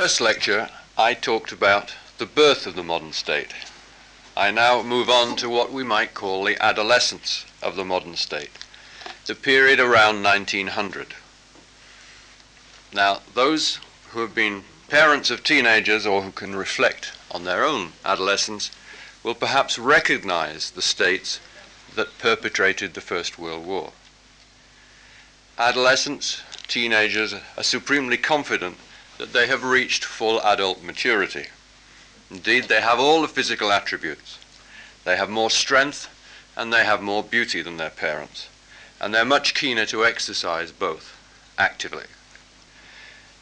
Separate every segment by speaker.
Speaker 1: first lecture, I talked about the birth of the modern state. I now move on to what we might call the adolescence of the modern state, the period around 1900. Now, those who have been parents of teenagers or who can reflect on their own adolescence will perhaps recognize the states that perpetrated the First World War. Adolescents, teenagers are supremely confident that they have reached full adult maturity. Indeed, they have all the physical attributes. They have more strength and they have more beauty than their parents. And they're much keener to exercise both actively.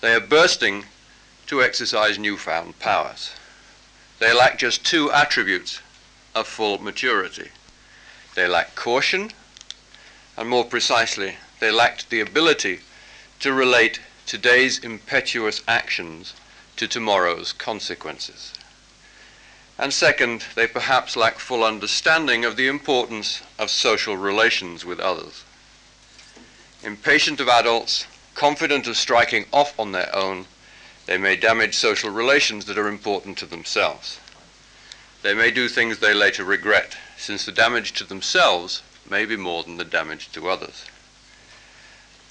Speaker 1: They are bursting to exercise newfound powers. They lack just two attributes of full maturity. They lack caution, and more precisely, they lacked the ability to relate today's impetuous actions to tomorrow's consequences. And second, they perhaps lack full understanding of the importance of social relations with others. Impatient of adults, confident of striking off on their own, they may damage social relations that are important to themselves. They may do things they later regret, since the damage to themselves may be more than the damage to others.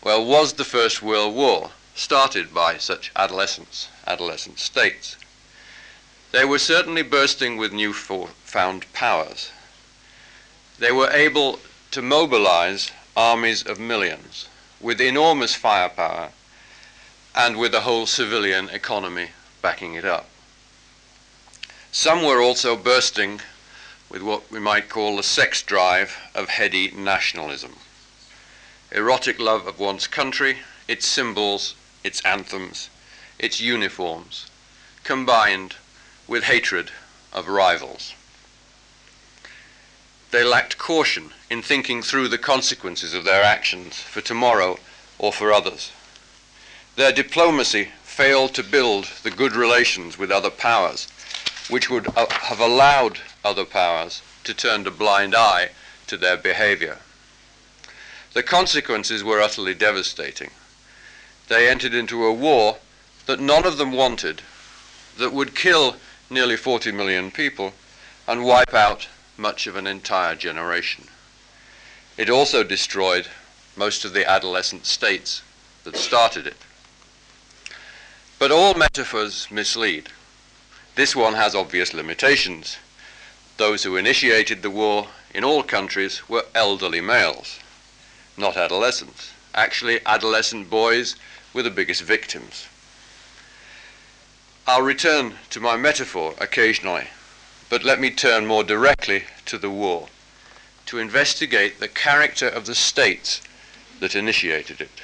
Speaker 1: Well, was the First World War started by such adolescents, adolescent states? They were certainly bursting with new found powers. They were able to mobilize armies of millions with enormous firepower and with the whole civilian economy backing it up. Some were also bursting with what we might call the sex drive of heady nationalism. Erotic love of one's country, its symbols, its anthems, its uniforms, combined with hatred of rivals. They lacked caution in thinking through the consequences of their actions for tomorrow or for others. Their diplomacy failed to build the good relations with other powers, which would uh, have allowed other powers to turn a blind eye to their behavior. The consequences were utterly devastating. They entered into a war that none of them wanted, that would kill nearly 40 million people, and wipe out much of an entire generation. It also destroyed most of the adolescent states that started it. But all metaphors mislead. This one has obvious limitations. Those who initiated the war in all countries were elderly males, not adolescents. Actually, adolescent boys were the biggest victims. I'll return to my metaphor occasionally, but let me turn more directly to the war to investigate the character of the states that initiated it.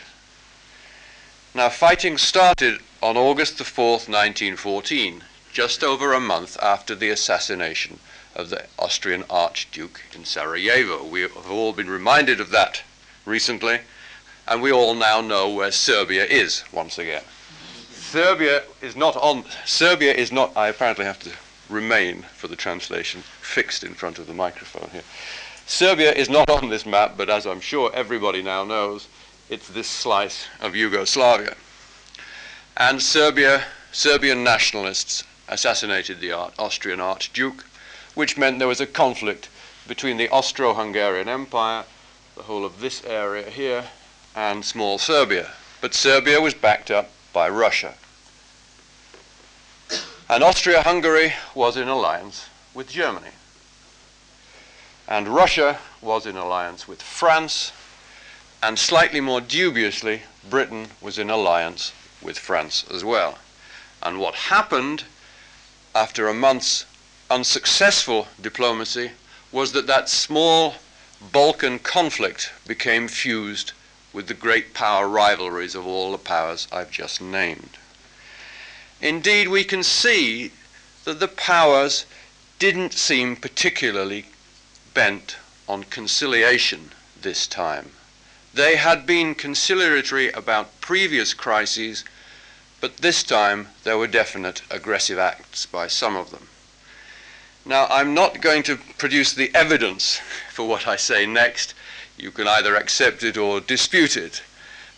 Speaker 1: Now, fighting started on August the 4th, 1914, just over a month after the assassination of the Austrian Archduke in Sarajevo. We have all been reminded of that recently, and we all now know where Serbia is once again. Serbia is not on. Serbia is not. I apparently have to remain for the translation fixed in front of the microphone here. Serbia is not on this map, but as I'm sure everybody now knows, it's this slice of Yugoslavia. And Serbia, Serbian nationalists assassinated the Austrian Archduke, which meant there was a conflict between the Austro-Hungarian Empire, the whole of this area here, and small Serbia. But Serbia was backed up by Russia. And Austria-Hungary was in alliance with Germany. And Russia was in alliance with France, and slightly more dubiously, Britain was in alliance with France as well. And what happened after a month's unsuccessful diplomacy was that that small Balkan conflict became fused with the great power rivalries of all the powers I've just named. Indeed, we can see that the powers didn't seem particularly bent on conciliation this time. They had been conciliatory about previous crises, but this time there were definite aggressive acts by some of them. Now, I'm not going to produce the evidence for what I say next. You can either accept it or dispute it.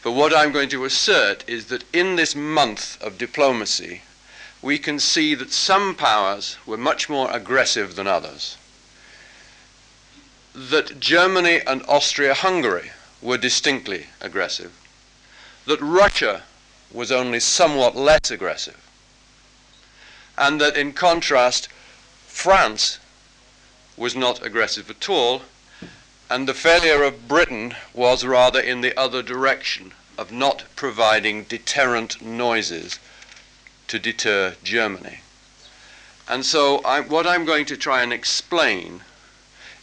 Speaker 1: But what I'm going to assert is that in this month of diplomacy, we can see that some powers were much more aggressive than others. That Germany and Austria Hungary were distinctly aggressive. That Russia was only somewhat less aggressive. And that in contrast, France was not aggressive at all, and the failure of Britain was rather in the other direction of not providing deterrent noises to deter Germany. And so, I, what I'm going to try and explain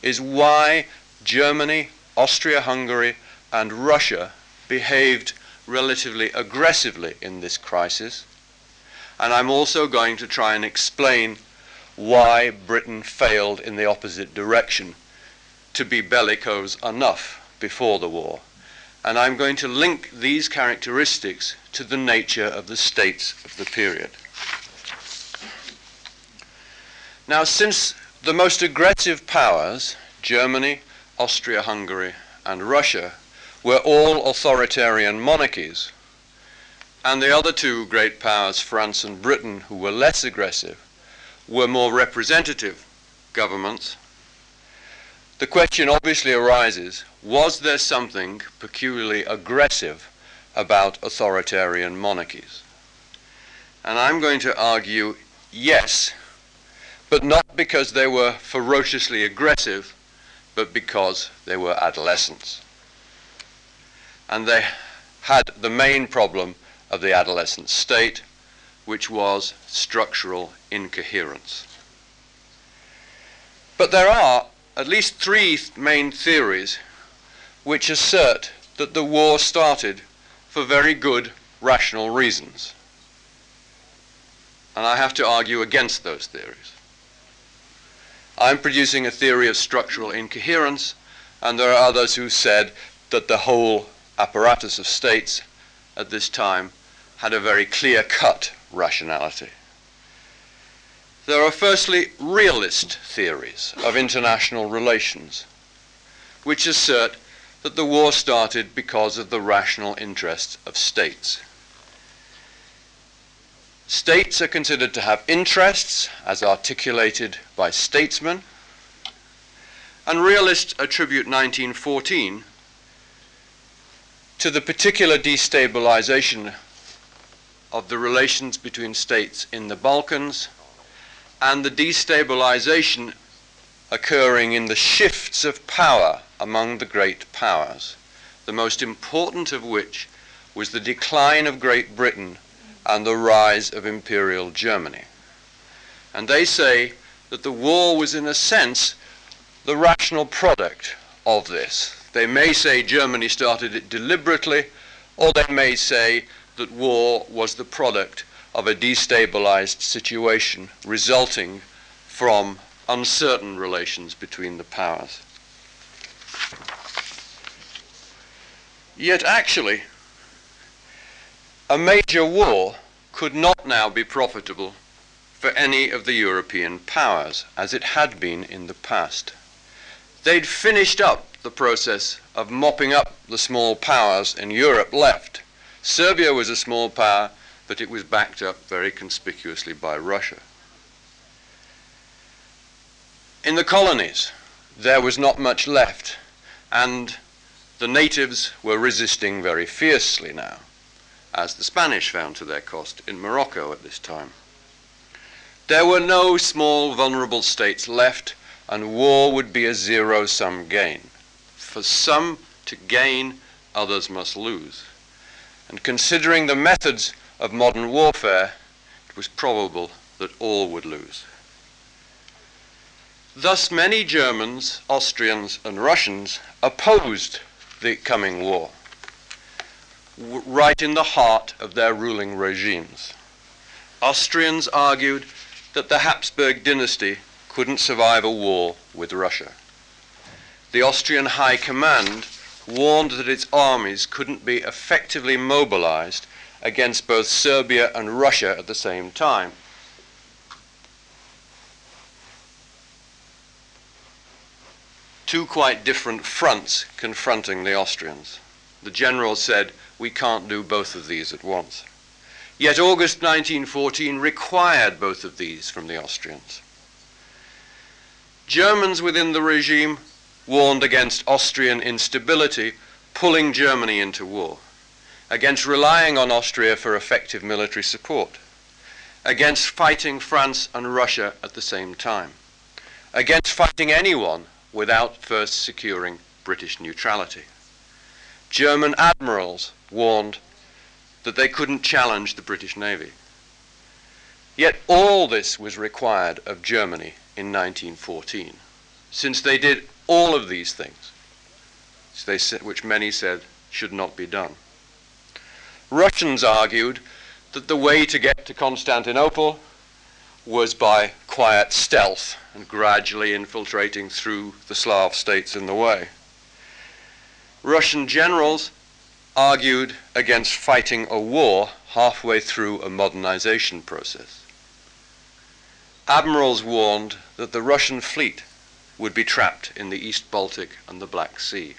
Speaker 1: is why Germany, Austria Hungary, and Russia behaved relatively aggressively in this crisis. And I'm also going to try and explain why Britain failed in the opposite direction to be bellicose enough before the war. And I'm going to link these characteristics to the nature of the states of the period. Now, since the most aggressive powers, Germany, Austria Hungary, and Russia, were all authoritarian monarchies, and the other two great powers, France and Britain, who were less aggressive, were more representative governments, the question obviously arises was there something peculiarly aggressive about authoritarian monarchies? And I'm going to argue yes, but not because they were ferociously aggressive, but because they were adolescents. And they had the main problem of the adolescent state, which was structural incoherence. But there are at least three main theories which assert that the war started for very good rational reasons. And I have to argue against those theories. I'm producing a theory of structural incoherence, and there are others who said that the whole apparatus of states at this time had a very clear cut rationality. There are firstly realist theories of international relations, which assert that the war started because of the rational interests of states. States are considered to have interests as articulated by statesmen, and realists attribute 1914 to the particular destabilization of the relations between states in the Balkans and the destabilization occurring in the shifts of power among the great powers, the most important of which was the decline of Great Britain and the rise of Imperial Germany. And they say that the war was, in a sense, the rational product of this. They may say Germany started it deliberately, or they may say that war was the product of a destabilized situation resulting from uncertain relations between the powers. Yet actually, a major war could not now be profitable for any of the European powers, as it had been in the past. They'd finished up the process of mopping up the small powers in Europe left. Serbia was a small power, but it was backed up very conspicuously by Russia. In the colonies, there was not much left, and the natives were resisting very fiercely now, as the Spanish found to their cost in Morocco at this time. There were no small vulnerable states left, and war would be a zero sum gain. For some to gain, others must lose. And considering the methods of modern warfare, it was probable that all would lose. Thus, many Germans, Austrians, and Russians opposed the coming war, right in the heart of their ruling regimes. Austrians argued that the Habsburg dynasty couldn't survive a war with Russia. The Austrian High Command warned that its armies couldn't be effectively mobilized against both Serbia and Russia at the same time. Two quite different fronts confronting the Austrians. The general said, We can't do both of these at once. Yet August 1914 required both of these from the Austrians. Germans within the regime warned against Austrian instability, pulling Germany into war, against relying on Austria for effective military support, against fighting France and Russia at the same time, against fighting anyone without first securing British neutrality. German admirals warned that they couldn't challenge the British Navy. Yet all this was required of Germany in 1914, since they did all of these things, which many said should not be done. Russians argued that the way to get to Constantinople was by quiet stealth and gradually infiltrating through the Slav states in the way. Russian generals argued against fighting a war halfway through a modernization process. Admirals warned that the Russian fleet would be trapped in the East Baltic and the Black Sea.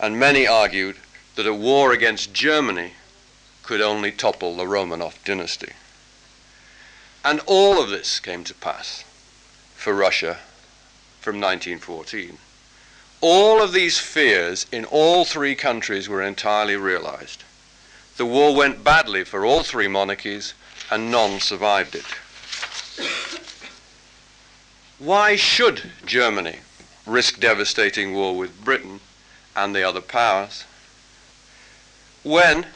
Speaker 1: And many argued that a war against Germany could only topple the Romanov dynasty. And all of this came to pass for Russia from 1914. All of these fears in all three countries were entirely realized. The war went badly for all three monarchies, and none survived it. Why should Germany risk devastating war with Britain and the other powers when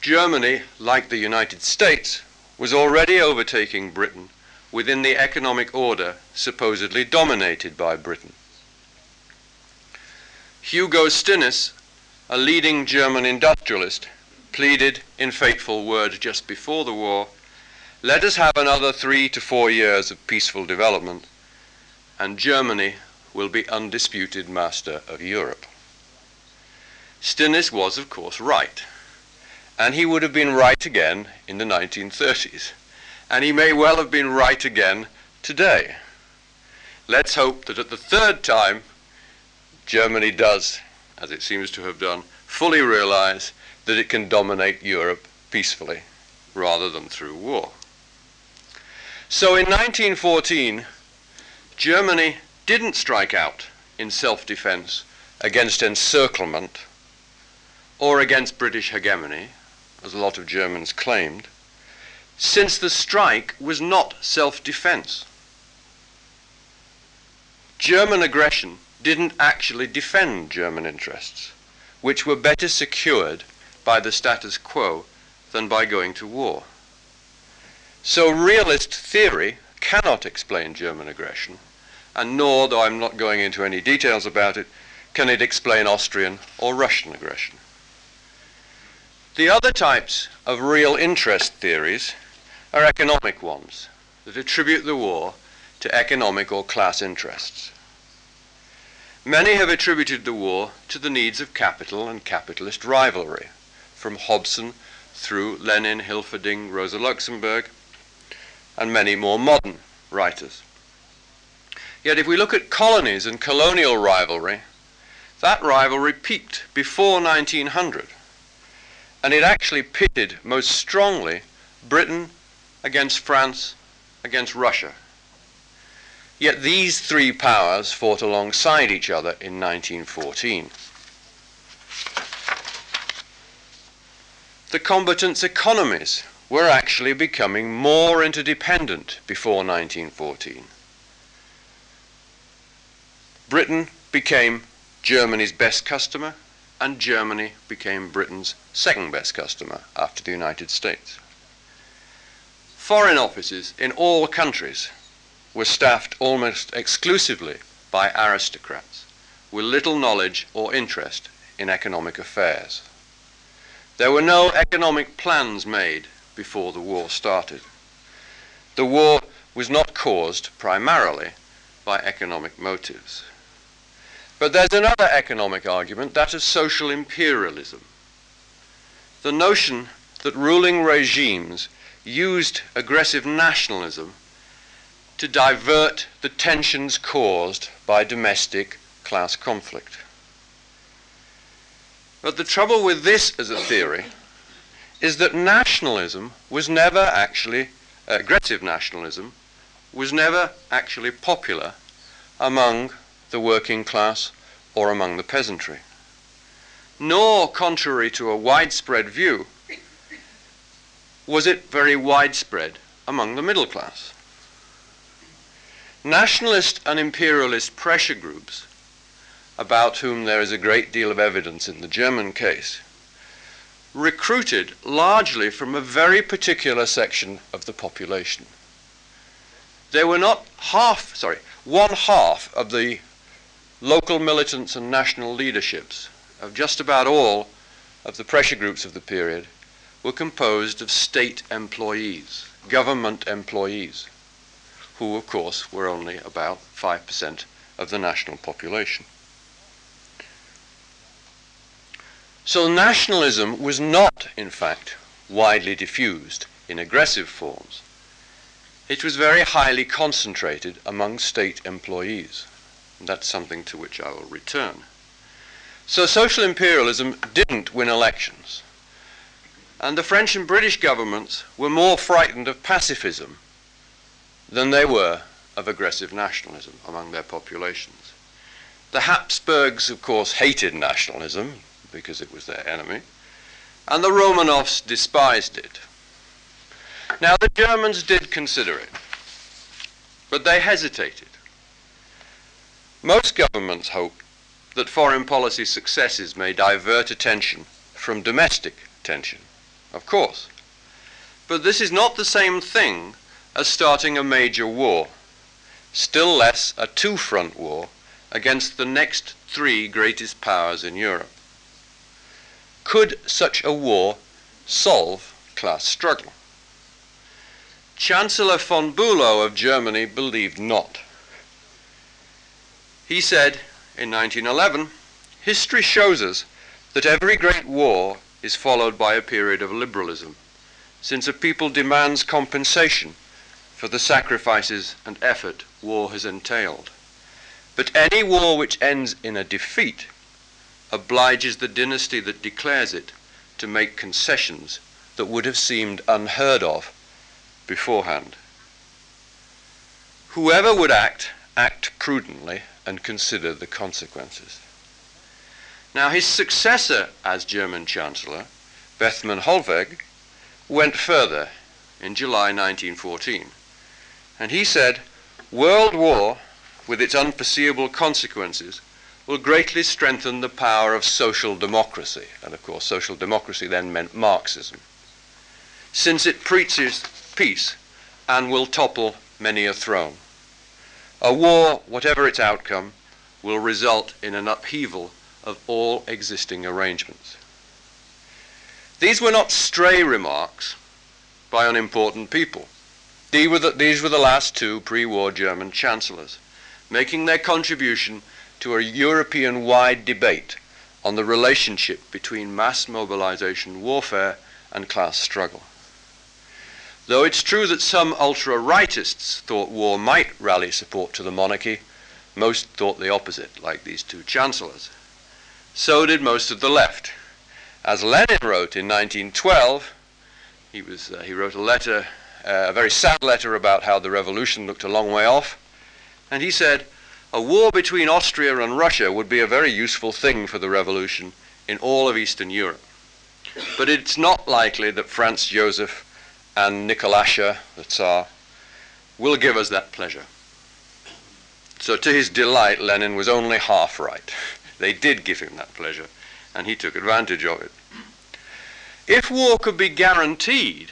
Speaker 1: Germany, like the United States, was already overtaking Britain within the economic order supposedly dominated by Britain. Hugo Stinnes, a leading German industrialist, pleaded in fateful words just before the war, let us have another three to four years of peaceful development, and Germany will be undisputed master of Europe. Stinnes was, of course, right and he would have been right again in the 1930s. And he may well have been right again today. Let's hope that at the third time, Germany does, as it seems to have done, fully realize that it can dominate Europe peacefully rather than through war. So in 1914, Germany didn't strike out in self defense against encirclement or against British hegemony as a lot of Germans claimed, since the strike was not self-defense. German aggression didn't actually defend German interests, which were better secured by the status quo than by going to war. So realist theory cannot explain German aggression, and nor, though I'm not going into any details about it, can it explain Austrian or Russian aggression. The other types of real interest theories are economic ones that attribute the war to economic or class interests. Many have attributed the war to the needs of capital and capitalist rivalry, from Hobson through Lenin, Hilferding, Rosa Luxemburg, and many more modern writers. Yet if we look at colonies and colonial rivalry, that rivalry peaked before 1900 and it actually pitted most strongly Britain against France against Russia. Yet these three powers fought alongside each other in 1914. The combatants' economies were actually becoming more interdependent before 1914. Britain became Germany's best customer, and Germany became Britain's second best customer after the United States. Foreign offices in all countries were staffed almost exclusively by aristocrats with little knowledge or interest in economic affairs. There were no economic plans made before the war started. The war was not caused primarily by economic motives. But there's another economic argument, that of social imperialism. The notion that ruling regimes used aggressive nationalism to divert the tensions caused by domestic class conflict. But the trouble with this as a theory is that nationalism was never actually, aggressive nationalism, was never actually popular among the working class or among the peasantry. Nor, contrary to a widespread view, was it very widespread among the middle class. Nationalist and imperialist pressure groups, about whom there is a great deal of evidence in the German case, recruited largely from a very particular section of the population. They were not half, sorry, one half of the local militants and national leaderships of just about all of the pressure groups of the period were composed of state employees, government employees, who, of course, were only about 5% of the national population. So nationalism was not, in fact, widely diffused in aggressive forms. It was very highly concentrated among state employees. That's something to which I will return. So social imperialism didn't win elections. And the French and British governments were more frightened of pacifism than they were of aggressive nationalism among their populations. The Habsburgs, of course, hated nationalism because it was their enemy, and the Romanovs despised it. Now, the Germans did consider it, but they hesitated. Most governments hope that foreign policy successes may divert attention from domestic tension, of course. But this is not the same thing as starting a major war, still less a two front war against the next three greatest powers in Europe. Could such a war solve class struggle? Chancellor von Bülow of Germany believed not. He said in 1911 History shows us that every great war is followed by a period of liberalism, since a people demands compensation for the sacrifices and effort war has entailed. But any war which ends in a defeat obliges the dynasty that declares it to make concessions that would have seemed unheard of beforehand. Whoever would act, act prudently and consider the consequences. Now, his successor as German Chancellor, Bethmann Hollweg, went further in July 1914 and he said, World war, with its unforeseeable consequences, will greatly strengthen the power of social democracy. And of course, social democracy then meant Marxism, since it preaches peace and will topple many a throne. A war, whatever its outcome, will result in an upheaval of all existing arrangements. These were not stray remarks by unimportant people. These were the, these were the last two pre-war German chancellors, making their contribution to a European-wide debate on the relationship between mass mobilization warfare and class struggle. Though it's true that some ultra-rightists thought war might rally support to the monarchy, most thought the opposite, like these two chancellors. So did most of the left. As Lenin wrote in 1912, he, was, uh, he wrote a letter uh, a very sad letter about how the revolution looked a long way off. And he said, a war between Austria and Russia would be a very useful thing for the revolution in all of Eastern Europe. But it's not likely that Franz Joseph and Nikolasha, the Tsar, will give us that pleasure. So to his delight, Lenin was only half right. They did give him that pleasure, and he took advantage of it. If war could be guaranteed,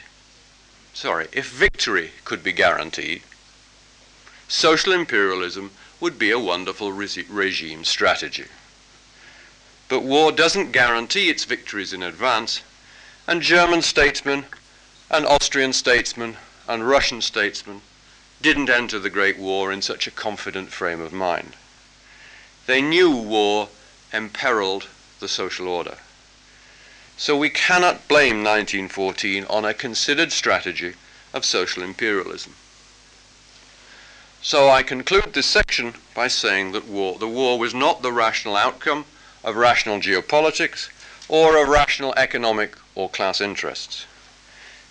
Speaker 1: sorry, if victory could be guaranteed, social imperialism would be a wonderful re regime strategy. But war doesn't guarantee its victories in advance, and German statesmen and Austrian statesmen and Russian statesmen didn't enter the Great War in such a confident frame of mind. They knew war imperiled the social order. So we cannot blame 1914 on a considered strategy of social imperialism. So I conclude this section by saying that war, the war was not the rational outcome of rational geopolitics or of rational economic or class interests.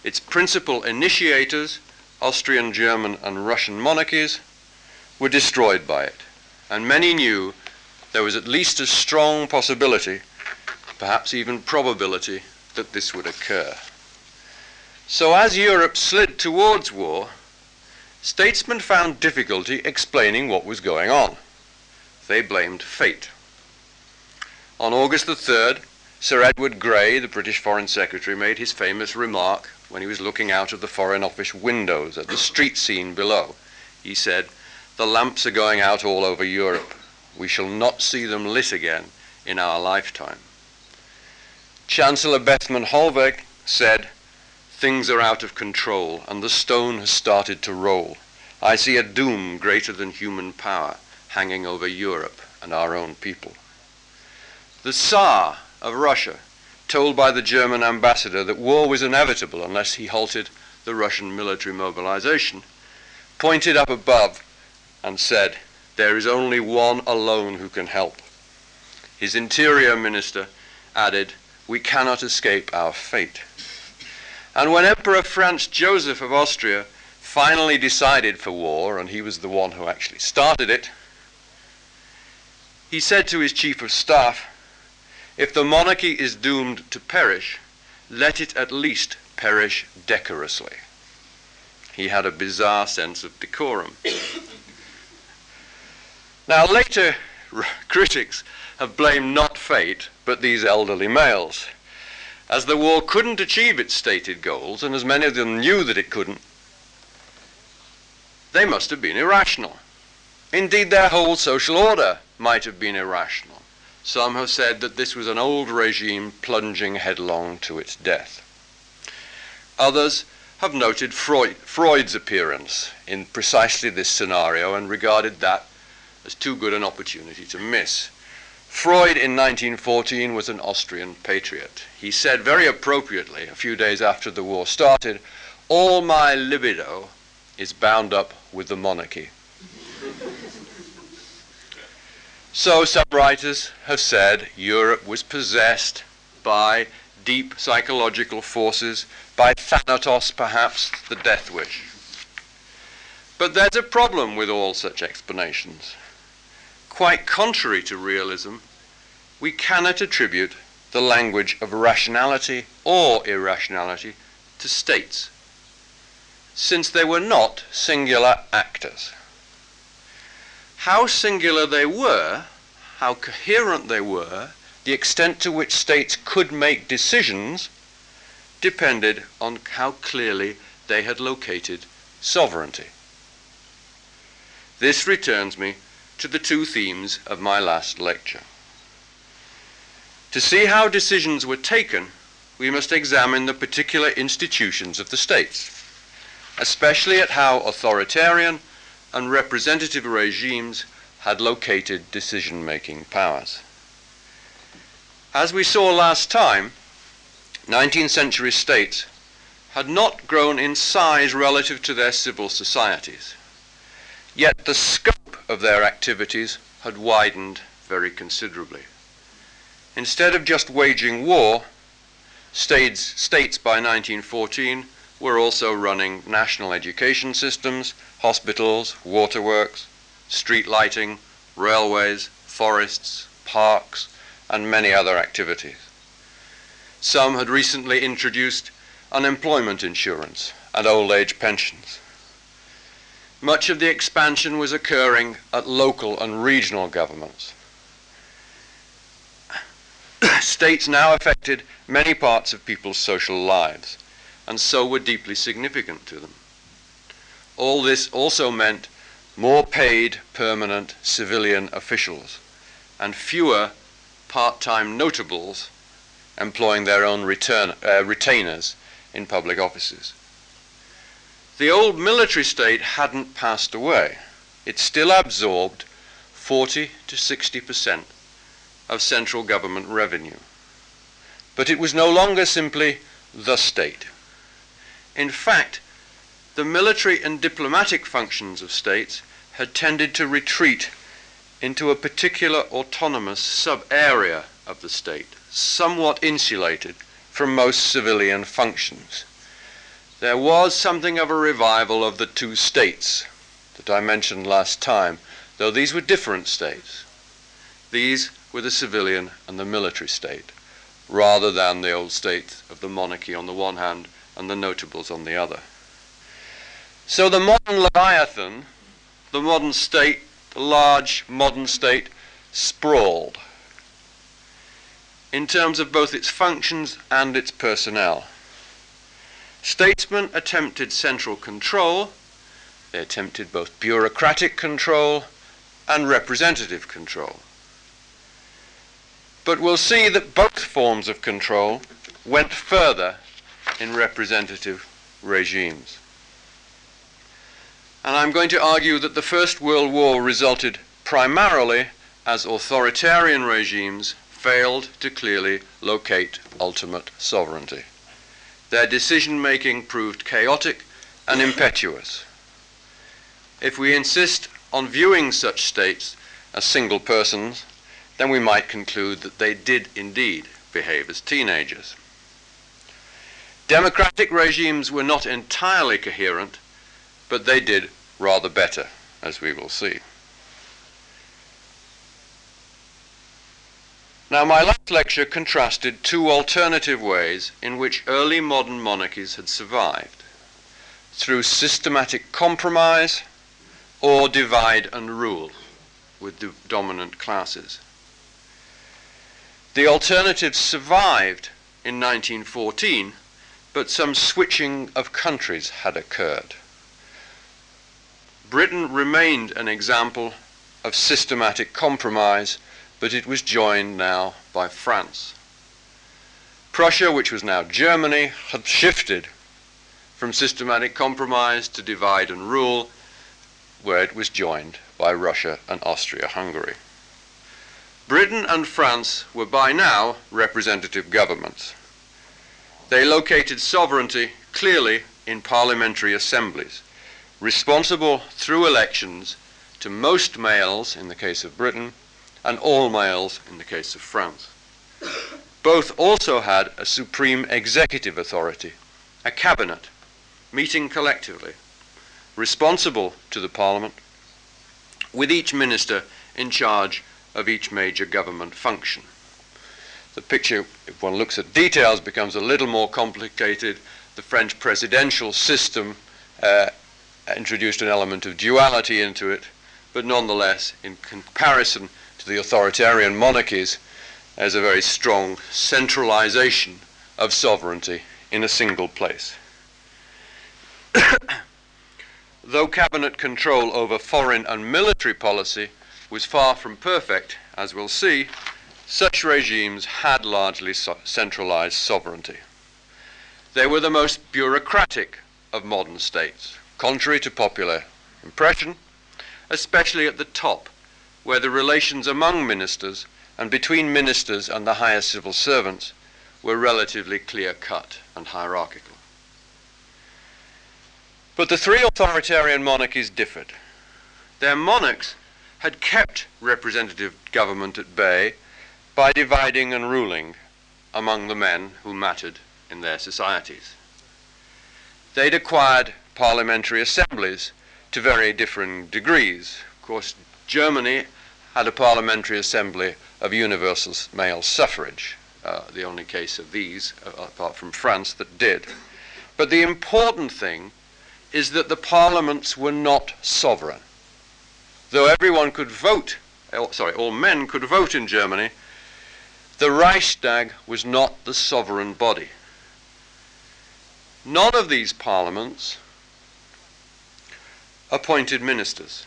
Speaker 1: Its principal initiators, Austrian, German, and Russian monarchies, were destroyed by it, and many knew there was at least a strong possibility, perhaps even probability, that this would occur. So as Europe slid towards war, statesmen found difficulty explaining what was going on. They blamed fate. On August the 3rd, Sir Edward Grey, the British Foreign Secretary, made his famous remark when he was looking out of the Foreign Office windows at the street scene below. He said, The lamps are going out all over Europe. We shall not see them lit again in our lifetime. Chancellor Bethmann Hollweg said, Things are out of control, and the stone has started to roll. I see a doom greater than human power hanging over Europe and our own people. The Tsar of Russia, told by the German ambassador that war was inevitable unless he halted the Russian military mobilization, pointed up above and said, There is only one alone who can help. His interior minister added, We cannot escape our fate. And when Emperor Franz Joseph of Austria finally decided for war, and he was the one who actually started it, he said to his chief of staff, if the monarchy is doomed to perish, let it at least perish decorously. He had a bizarre sense of decorum. now, later critics have blamed not fate, but these elderly males. As the war couldn't achieve its stated goals, and as many of them knew that it couldn't, they must have been irrational. Indeed, their whole social order might have been irrational. Some have said that this was an old regime plunging headlong to its death. Others have noted Freud, Freud's appearance in precisely this scenario and regarded that as too good an opportunity to miss. Freud in 1914 was an Austrian patriot. He said very appropriately, a few days after the war started, all my libido is bound up with the monarchy. So some writers have said Europe was possessed by deep psychological forces, by Thanatos perhaps, the death wish. But there's a problem with all such explanations. Quite contrary to realism, we cannot attribute the language of rationality or irrationality to states, since they were not singular actors. How singular they were, how coherent they were, the extent to which states could make decisions depended on how clearly they had located sovereignty. This returns me to the two themes of my last lecture. To see how decisions were taken, we must examine the particular institutions of the states, especially at how authoritarian and representative regimes had located decision making powers. As we saw last time, 19th century states had not grown in size relative to their civil societies, yet the scope of their activities had widened very considerably. Instead of just waging war, states, states by 1914 were also running national education systems, hospitals, waterworks, street lighting, railways, forests, parks, and many other activities. Some had recently introduced unemployment insurance and old age pensions. Much of the expansion was occurring at local and regional governments. States now affected many parts of people's social lives and so were deeply significant to them. All this also meant more paid permanent civilian officials and fewer part-time notables employing their own return, uh, retainers in public offices. The old military state hadn't passed away. It still absorbed 40 to 60 percent of central government revenue. But it was no longer simply the state. In fact, the military and diplomatic functions of states had tended to retreat into a particular autonomous sub-area of the state, somewhat insulated from most civilian functions. there was something of a revival of the two states that I mentioned last time, though these were different states. These were the civilian and the military state, rather than the old state of the monarchy on the one hand and the notables on the other. So the modern Leviathan, the modern state, the large modern state, sprawled in terms of both its functions and its personnel. Statesmen attempted central control, they attempted both bureaucratic control and representative control. But we'll see that both forms of control went further in representative regimes. And I'm going to argue that the First World War resulted primarily as authoritarian regimes failed to clearly locate ultimate sovereignty. Their decision making proved chaotic and impetuous. If we insist on viewing such states as single persons, then we might conclude that they did indeed behave as teenagers. Democratic regimes were not entirely coherent, but they did rather better, as we will see. Now, my last lecture contrasted two alternative ways in which early modern monarchies had survived through systematic compromise or divide and rule with the dominant classes. The alternatives survived in 1914, but some switching of countries had occurred. Britain remained an example of systematic compromise but it was joined now by France. Prussia, which was now Germany, had shifted from systematic compromise to divide and rule, where it was joined by Russia and Austria Hungary. Britain and France were by now representative governments. They located sovereignty clearly in parliamentary assemblies, responsible through elections to most males in the case of Britain and all males in the case of France. Both also had a supreme executive authority, a cabinet, meeting collectively, responsible to the parliament, with each minister in charge of each major government function. The picture, if one looks at details, becomes a little more complicated. The French presidential system uh, introduced an element of duality into it, but nonetheless, in comparison to the authoritarian monarchies as a very strong centralization of sovereignty in a single place. Though cabinet control over foreign and military policy was far from perfect, as we'll see, such regimes had largely so centralized sovereignty. They were the most bureaucratic of modern states, contrary to popular impression, especially at the top where the relations among ministers and between ministers and the higher civil servants were relatively clear cut and hierarchical. But the three authoritarian monarchies differed. Their monarchs had kept representative government at bay by dividing and ruling among the men who mattered in their societies. They'd acquired parliamentary assemblies to very different degrees. Of course, Germany had a parliamentary assembly of universal male suffrage, uh, the only case of these, uh, apart from France, that did. But the important thing is that the parliaments were not sovereign. Though everyone could vote, oh, sorry, all men could vote in Germany, the Reichstag was not the sovereign body. None of these parliaments appointed ministers.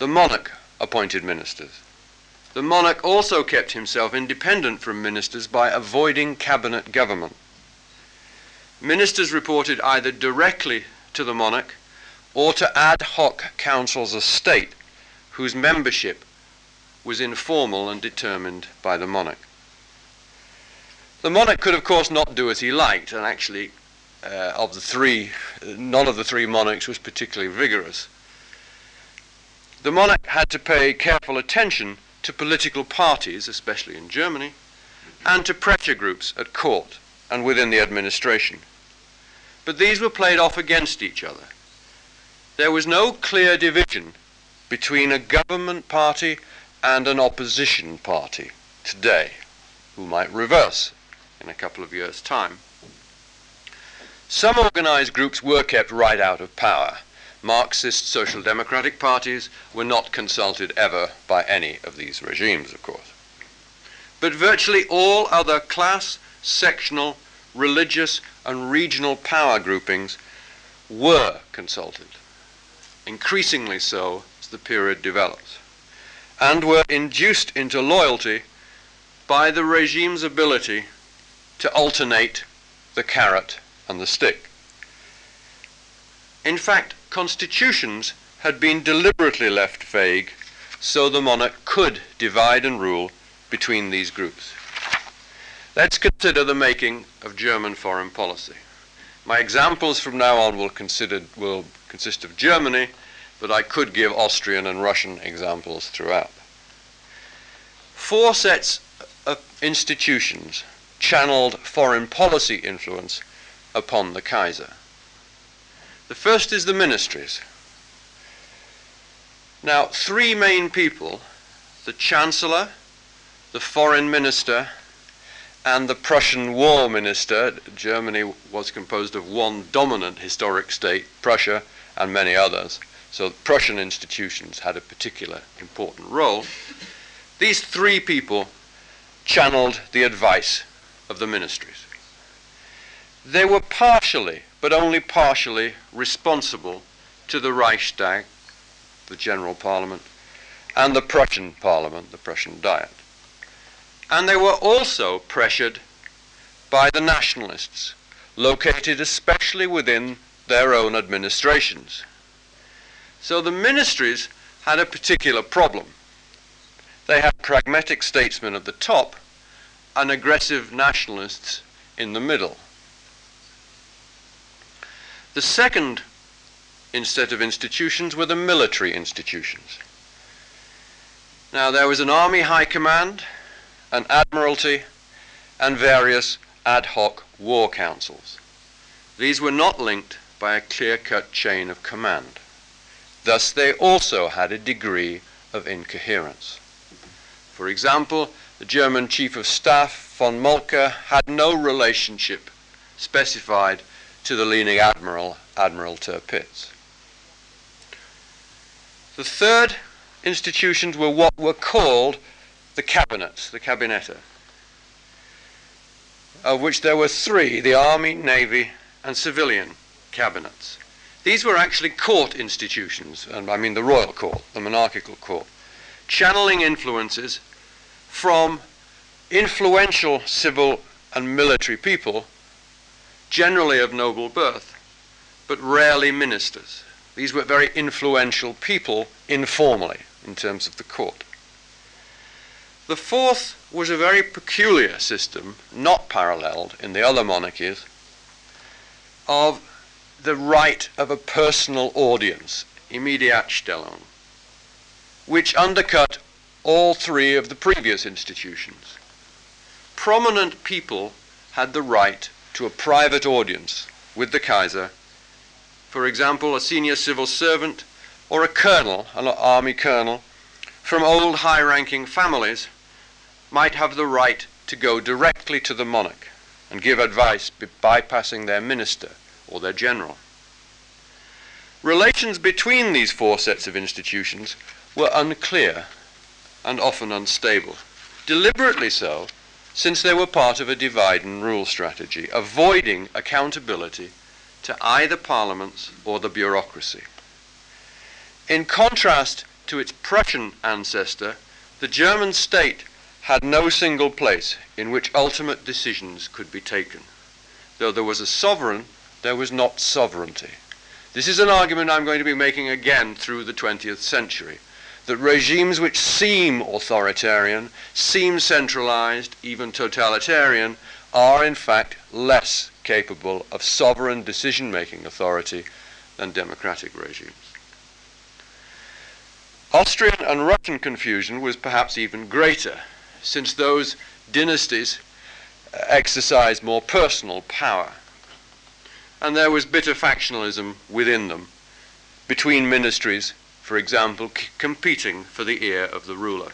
Speaker 1: The monarch appointed ministers. The monarch also kept himself independent from ministers by avoiding cabinet government. Ministers reported either directly to the monarch or to ad hoc councils of state whose membership was informal and determined by the monarch. The monarch could, of course, not do as he liked, and actually, uh, of the three, none of the three monarchs was particularly vigorous the monarch had to pay careful attention to political parties, especially in Germany, and to pressure groups at court and within the administration. but these were played off against each other. There was no clear division between a government party and an opposition party today, who might reverse in a couple of years' time. Some organized groups were kept right out of power. Marxist social democratic parties were not consulted ever by any of these regimes, of course. But virtually all other class, sectional, religious, and regional power groupings were consulted, increasingly so as the period develops, and were induced into loyalty by the regime's ability to alternate the carrot and the stick. In fact, constitutions had been deliberately left vague so the monarch could divide and rule between these groups. Let's consider the making of German foreign policy. My examples from now on will, will consist of Germany, but I could give Austrian and Russian examples throughout. Four sets of institutions channeled foreign policy influence upon the Kaiser. The first is the ministries. Now, three main people, the Chancellor, the Foreign Minister, and the Prussian War Minister, Germany was composed of one dominant historic state, Prussia, and many others. So Prussian institutions had a particular important role. These three people channeled the advice of the ministries. They were partially, but only partially, responsible to the Reichstag, the General Parliament, and the Prussian Parliament, the Prussian Diet. And they were also pressured by the nationalists, located especially within their own administrations. So the ministries had a particular problem. They had pragmatic statesmen at the top and aggressive nationalists in the middle. The second set of institutions were the military institutions. Now, there was an army high command, an admiralty, and various ad hoc war councils. These were not linked by a clear cut chain of command. Thus, they also had a degree of incoherence. For example, the German Chief of Staff, von Moltke, had no relationship specified to the leading admiral, Admiral Tirpitz. The third institutions were what were called the cabinets, the cabinetta, of which there were three the army, navy, and civilian cabinets. These were actually court institutions, and I mean the royal court, the monarchical court, channeling influences from influential civil and military people, generally of noble birth, but rarely ministers. These were very influential people informally in terms of the court. The fourth was a very peculiar system, not paralleled in the other monarchies, of the right of a personal audience, Immediatstellung, which undercut all three of the previous institutions. Prominent people had the right to a private audience with the Kaiser, for example, a senior civil servant or a colonel, an army colonel, from old high ranking families might have the right to go directly to the monarch and give advice bypassing their minister or their general. Relations between these four sets of institutions were unclear and often unstable, deliberately so, since they were part of a divide and rule strategy, avoiding accountability to either parliaments or the bureaucracy. In contrast to its Prussian ancestor, the German state had no single place in which ultimate decisions could be taken. Though there was a sovereign, there was not sovereignty. This is an argument I'm going to be making again through the 20th century. That regimes which seem authoritarian, seem centralized, even totalitarian, are in fact less capable of sovereign decision making authority than democratic regimes. Austrian and Russian confusion was perhaps even greater since those dynasties exercised more personal power. And there was bitter factionalism within them, between ministries, for example, c- competing for the ear of the ruler.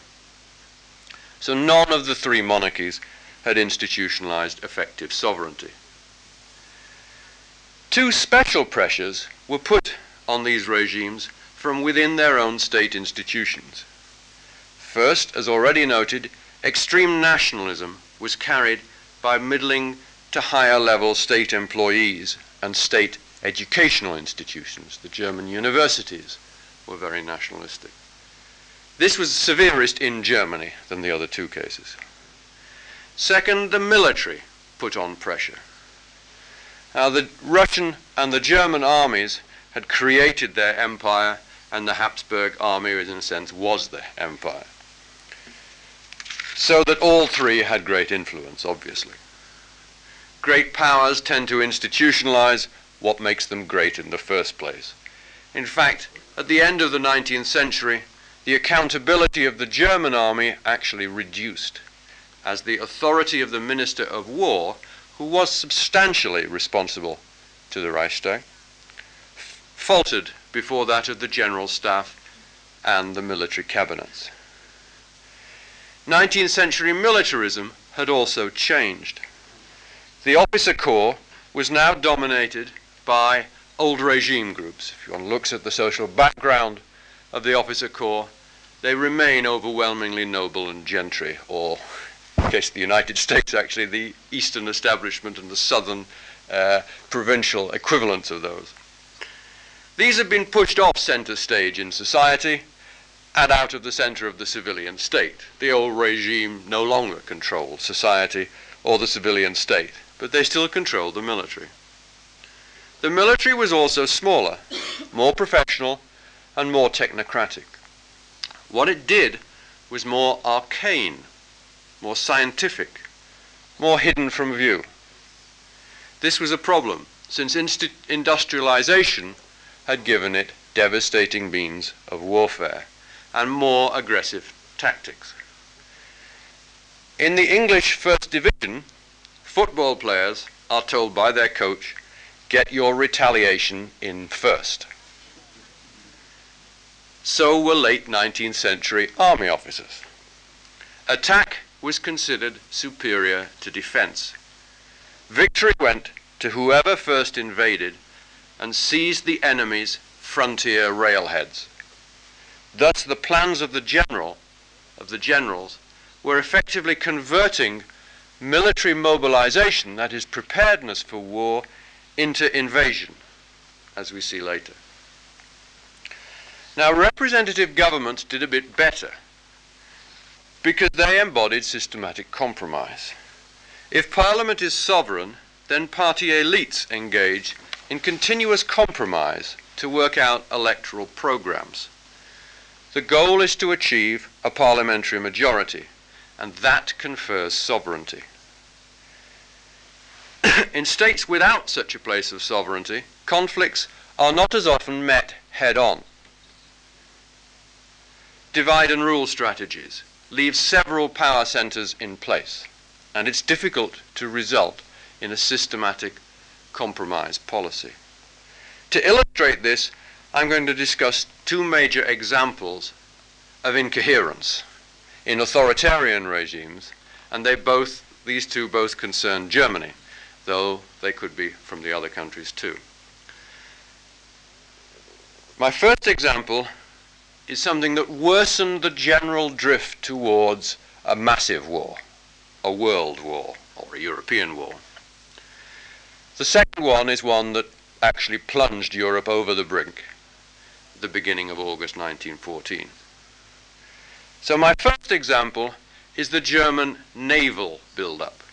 Speaker 1: So none of the three monarchies had institutionalized effective sovereignty. Two special pressures were put on these regimes from within their own state institutions. First, as already noted, extreme nationalism was carried by middling to higher level state employees and state educational institutions. The German universities were very nationalistic. This was severest in Germany than the other two cases. Second, the military put on pressure. Now, the Russian and the German armies had created their empire, and the Habsburg army, in a sense, was the empire. So that all three had great influence, obviously. Great powers tend to institutionalize what makes them great in the first place. In fact, at the end of the 19th century, the accountability of the German army actually reduced, as the authority of the Minister of War, who was substantially responsible to the Reichstag, faltered before that of the General Staff and the military cabinets. 19th century militarism had also changed. The officer corps was now dominated by old regime groups. If one looks at the social background of the officer corps, they remain overwhelmingly noble and gentry, or, in the case of the United States, actually, the eastern establishment and the southern uh, provincial equivalents of those. These have been pushed off center stage in society and out of the center of the civilian state. The old regime no longer controlled society or the civilian state, but they still controlled the military. The military was also smaller, more professional, and more technocratic. What it did was more arcane, more scientific, more hidden from view. This was a problem, since industrialization had given it devastating means of warfare and more aggressive tactics. In the English First Division, football players are told by their coach, get your retaliation in first. So were late 19th century army officers. Attack was considered superior to defense. Victory went to whoever first invaded and seized the enemy's frontier railheads. Thus the plans of the general, of the generals, were effectively converting military mobilization, that is preparedness for war, into invasion, as we see later. Now, representative governments did a bit better because they embodied systematic compromise. If Parliament is sovereign, then party elites engage in continuous compromise to work out electoral programs. The goal is to achieve a parliamentary majority, and that confers sovereignty. In states without such a place of sovereignty, conflicts are not as often met head on. Divide and rule strategies leave several power centers in place, and it's difficult to result in a systematic compromise policy. To illustrate this, I'm going to discuss two major examples of incoherence in authoritarian regimes, and they both, these two both concern Germany, though they could be from the other countries too. My first example is something that worsened the general drift towards a massive war, a world war, or a European war. The second one is one that actually plunged Europe over the brink the beginning of August 1914. So my first example is the German naval build-up,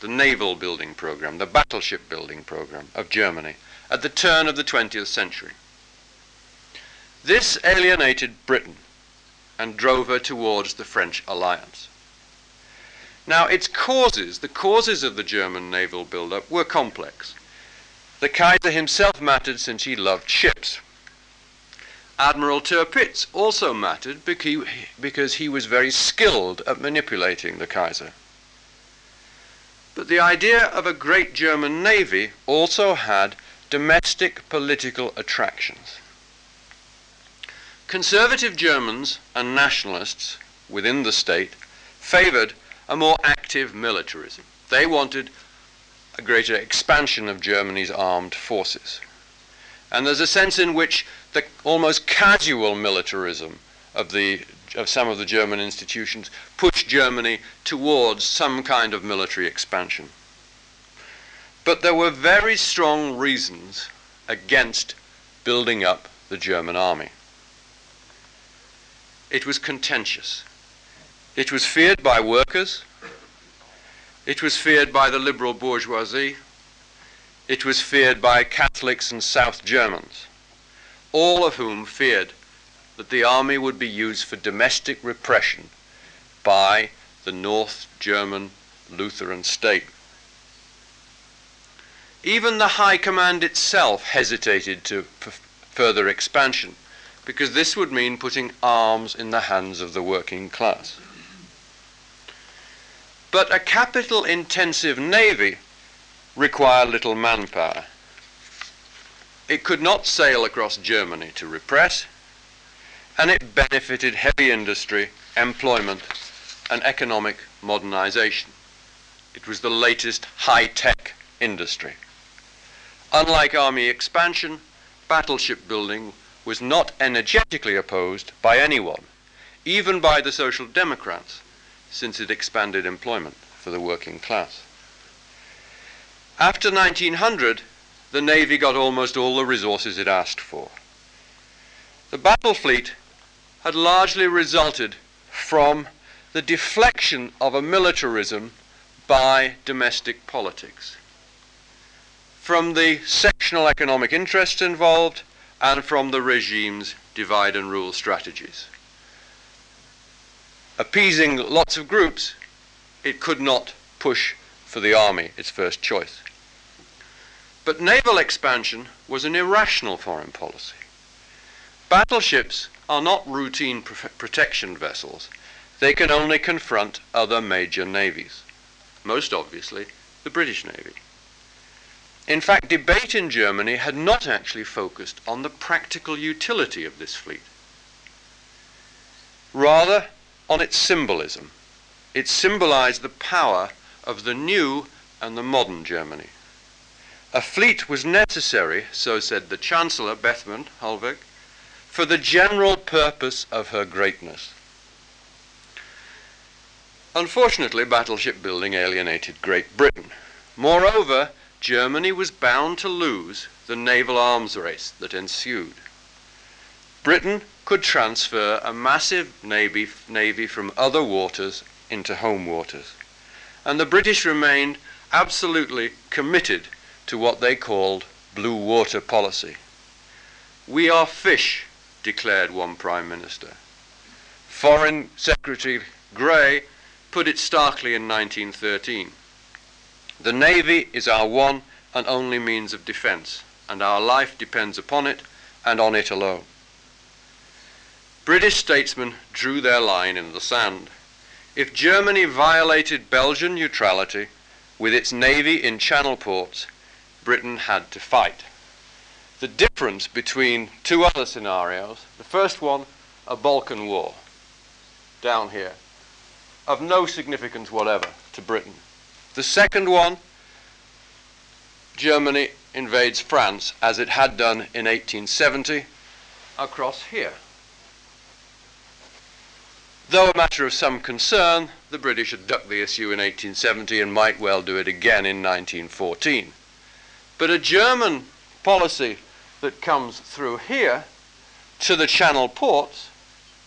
Speaker 1: the naval building program, the battleship building program of Germany at the turn of the 20th century. This alienated Britain and drove her towards the French alliance. Now, its causes, the causes of the German naval build-up, were complex. The Kaiser himself mattered since he loved ships. Admiral Tirpitz also mattered because he was very skilled at manipulating the Kaiser. But the idea of a great German navy also had domestic political attractions. Conservative Germans and nationalists within the state favored a more active militarism. They wanted a greater expansion of Germany's armed forces. And there's a sense in which the almost casual militarism of, the, of some of the German institutions pushed Germany towards some kind of military expansion. But there were very strong reasons against building up the German army. It was contentious. It was feared by workers. It was feared by the liberal bourgeoisie. It was feared by Catholics and South Germans, all of whom feared that the army would be used for domestic repression by the North German Lutheran state. Even the High Command itself hesitated to further expansion because this would mean putting arms in the hands of the working class. But a capital intensive navy required little manpower. It could not sail across Germany to repress, and it benefited heavy industry, employment, and economic modernization. It was the latest high-tech industry. Unlike army expansion, battleship building was not energetically opposed by anyone, even by the Social Democrats, since it expanded employment for the working class. After 1900, the Navy got almost all the resources it asked for. The battle fleet had largely resulted from the deflection of a militarism by domestic politics, from the sectional economic interests involved, and from the regime's divide and rule strategies. Appeasing lots of groups, it could not push for the army its first choice. But naval expansion was an irrational foreign policy. Battleships are not routine protection vessels. They can only confront other major navies, most obviously the British Navy. In fact, debate in Germany had not actually focused on the practical utility of this fleet, rather on its symbolism. It symbolized the power of the new and the modern Germany. A fleet was necessary, so said the Chancellor, Bethmann Hollweg, for the general purpose of her greatness. Unfortunately, battleship building alienated Great Britain. Moreover, Germany was bound to lose the naval arms race that ensued. Britain could transfer a massive navy, navy from other waters into home waters, and the British remained absolutely committed to what they called blue water policy. We are fish, declared one Prime Minister. Foreign Secretary Grey put it starkly in 1913. The Navy is our one and only means of defence, and our life depends upon it and on it alone. British statesmen drew their line in the sand. If Germany violated Belgian neutrality with its navy in channel ports, Britain had to fight the difference between two other scenarios. The first one, a Balkan War, down here, of no significance whatever to Britain. The second one, Germany invades France, as it had done in 1870, across here. Though a matter of some concern, the British had ducked the issue in 1870 and might well do it again in 1914. But a German policy that comes through here to the channel ports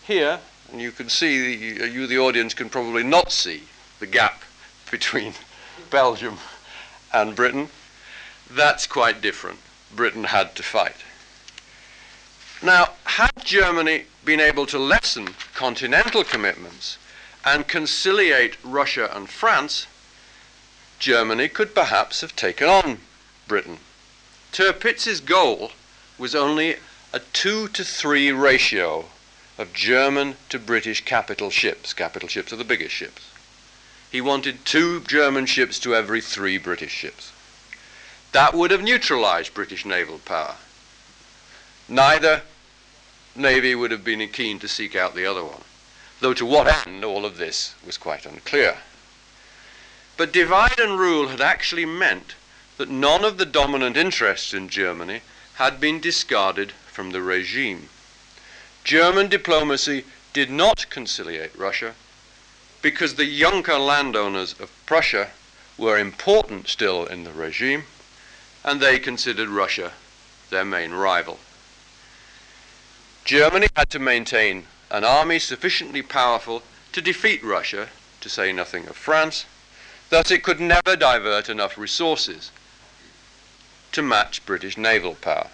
Speaker 1: here, and you can see, you the audience can probably not see the gap between Belgium and Britain. That's quite different. Britain had to fight. Now, had Germany been able to lessen continental commitments and conciliate Russia and France, Germany could perhaps have taken on Britain. Tirpitz's goal was only a 2 to 3 ratio of German to British capital ships. Capital ships are the biggest ships. He wanted two German ships to every three British ships. That would have neutralized British naval power. Neither navy would have been keen to seek out the other one, though to what end all of this was quite unclear. But divide and rule had actually meant that none of the dominant interests in Germany had been discarded from the regime. German diplomacy did not conciliate Russia because the Junker landowners of Prussia were important still in the regime and they considered Russia their main rival. Germany had to maintain an army sufficiently powerful to defeat Russia, to say nothing of France, thus it could never divert enough resources to match British naval power.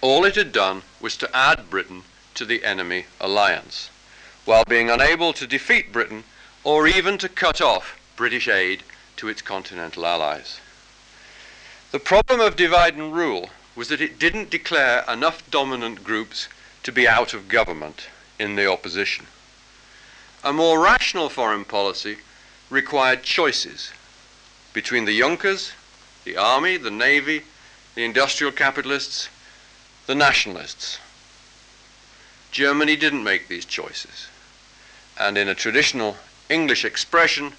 Speaker 1: All it had done was to add Britain to the enemy alliance, while being unable to defeat Britain or even to cut off British aid to its continental allies. The problem of divide and rule was that it didn't declare enough dominant groups to be out of government in the opposition. A more rational foreign policy required choices between the Junkers, the army, the navy, the industrial capitalists, the nationalists. Germany didn't make these choices. And in a traditional English expression,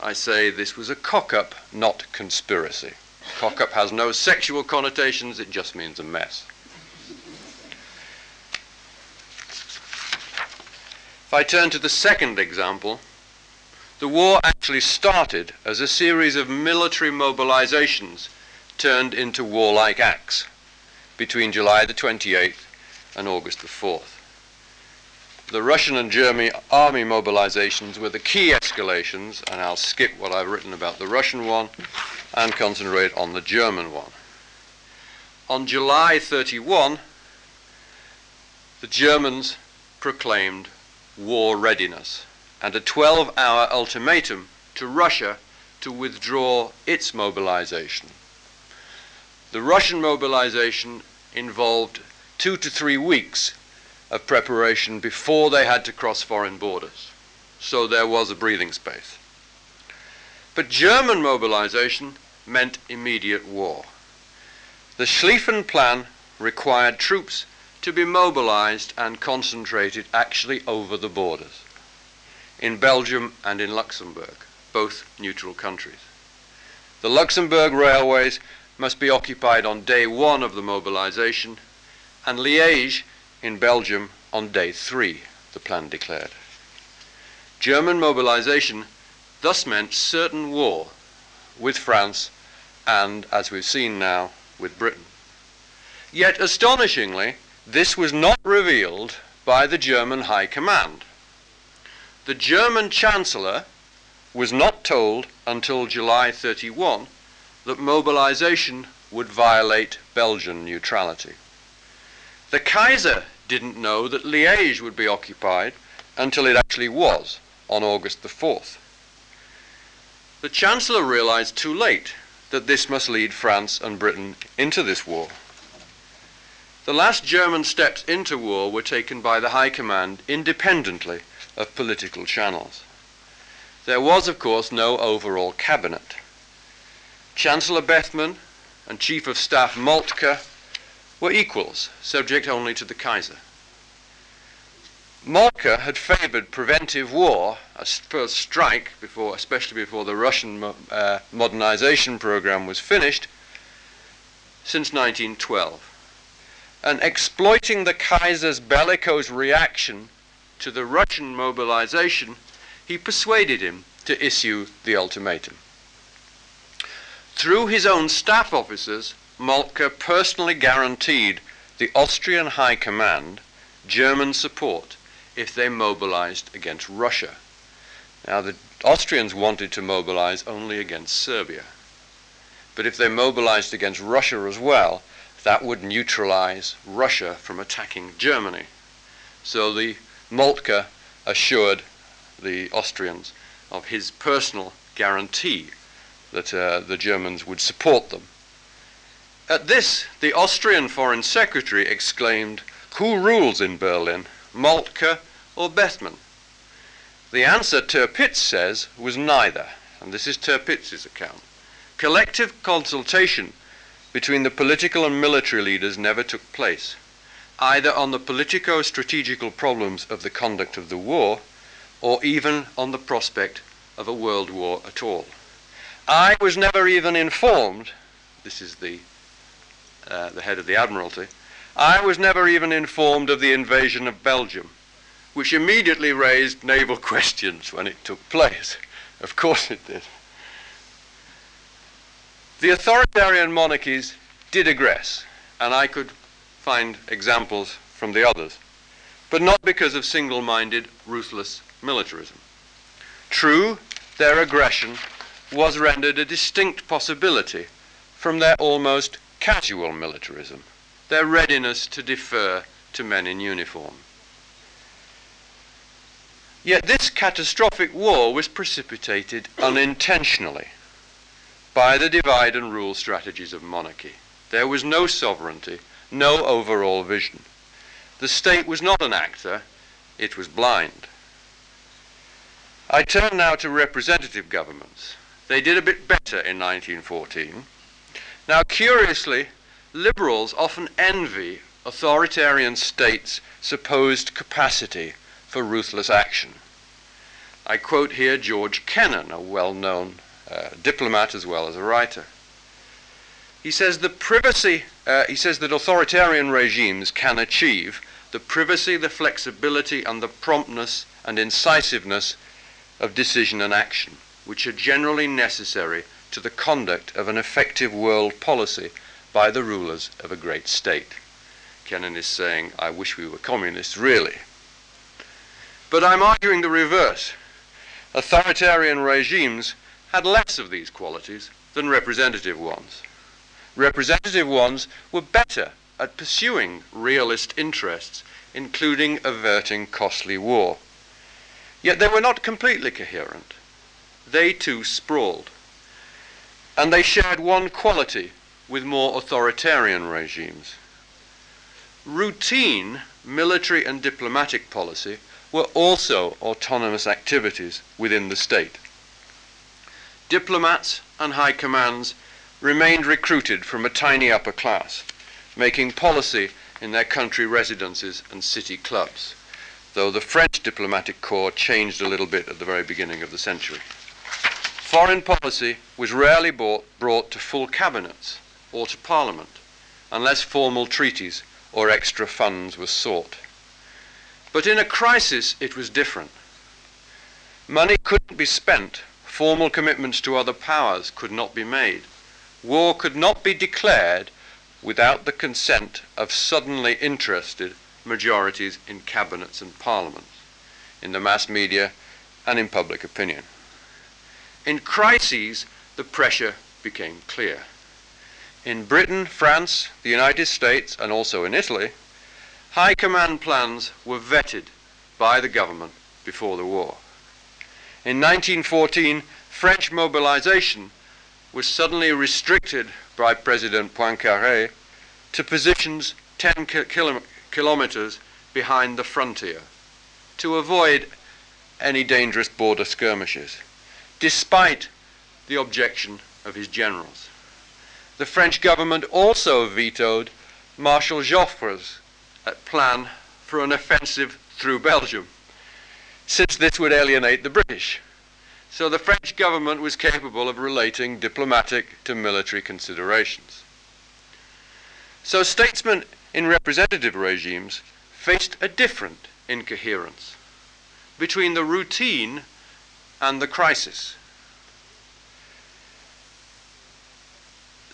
Speaker 1: I say this was a cock up, not conspiracy. Cock up has no sexual connotations, it just means a mess. If I turn to the second example, the war actually started as a series of military mobilizations turned into warlike acts between July the 28th and August the 4th. The Russian and German army mobilizations were the key escalations, and I'll skip what I've written about the Russian one and concentrate on the German one. On July 31, the Germans proclaimed war readiness and a 12 hour ultimatum to Russia to withdraw its mobilization. The Russian mobilization involved two to three weeks of preparation before they had to cross foreign borders. So there was a breathing space. But German mobilization meant immediate war. The Schlieffen Plan required troops to be mobilized and concentrated actually over the borders in Belgium and in Luxembourg, both neutral countries. The Luxembourg railways must be occupied on day one of the mobilization, and Liège in Belgium on day three, the plan declared. German mobilization thus meant certain war with France and, as we've seen now, with Britain. Yet, astonishingly, this was not revealed by the German High Command. The German Chancellor was not told until July 31 that mobilization would violate Belgian neutrality. The Kaiser didn't know that Liège would be occupied until it actually was on August the 4th. The Chancellor realized too late that this must lead France and Britain into this war. The last German steps into war were taken by the High Command independently of political channels. There was, of course, no overall cabinet. Chancellor Bethmann and Chief of Staff Moltke were equals, subject only to the Kaiser. Moltke had favored preventive war, a first strike, before, especially before the Russian uh, modernization program was finished, since 1912. And exploiting the Kaiser's bellicose reaction to the Russian mobilization, he persuaded him to issue the ultimatum. Through his own staff officers, Moltke personally guaranteed the Austrian High Command German support if they mobilized against Russia. Now, the Austrians wanted to mobilize only against Serbia. But if they mobilized against Russia as well, that would neutralize Russia from attacking Germany. So the Moltke assured the Austrians of his personal guarantee that uh, the Germans would support them. At this, the Austrian Foreign Secretary exclaimed, Who rules in Berlin, Moltke or Bethmann? The answer, Tirpitz says, was neither, and this is Tirpitz's account. collective consultation between the political and military leaders never took place, either on the politico strategical problems of the conduct of the war or even on the prospect of a world war at all. I was never even informed, this is the, uh, the head of the Admiralty, I was never even informed of the invasion of Belgium, which immediately raised naval questions when it took place. Of course it did. The authoritarian monarchies did aggress, and I could find examples from the others, but not because of single minded, ruthless militarism. True, their aggression was rendered a distinct possibility from their almost casual militarism, their readiness to defer to men in uniform. Yet this catastrophic war was precipitated unintentionally by the divide and rule strategies of monarchy. There was no sovereignty, no overall vision. The state was not an actor, it was blind. I turn now to representative governments. They did a bit better in 1914. Now, curiously, liberals often envy authoritarian states' supposed capacity for ruthless action. I quote here George Kennan, a well known uh, diplomat as well as a writer. He says the privacy, uh, he says that authoritarian regimes can achieve the privacy, the flexibility, and the promptness and incisiveness of decision and action, which are generally necessary to the conduct of an effective world policy by the rulers of a great state. Kennan is saying, I wish we were communists, really. But I'm arguing the reverse. Authoritarian regimes had less of these qualities than representative ones. Representative ones were better at pursuing realist interests, including averting costly war. Yet they were not completely coherent. They too sprawled. And they shared one quality with more authoritarian regimes. Routine military and diplomatic policy were also autonomous activities within the state diplomats and high commands remained recruited from a tiny upper class, making policy in their country residences and city clubs, though the French diplomatic corps changed a little bit at the very beginning of the century. Foreign policy was rarely brought, brought to full cabinets or to parliament, unless formal treaties or extra funds were sought. But in a crisis, it was different. Money couldn't be spent Formal commitments to other powers could not be made. War could not be declared without the consent of suddenly interested majorities in cabinets and parliaments, in the mass media, and in public opinion. In crises, the pressure became clear. In Britain, France, the United States, and also in Italy, high command plans were vetted by the government before the war. In 1914, French mobilization was suddenly restricted by President Poincaré to positions 10 ki kilometers behind the frontier to avoid any dangerous border skirmishes, despite the objection of his generals. The French government also vetoed Marshal Joffre's uh, plan for an offensive through Belgium since this would alienate the British. So the French government was capable of relating diplomatic to military considerations. So statesmen in representative regimes faced a different incoherence between the routine and the crisis.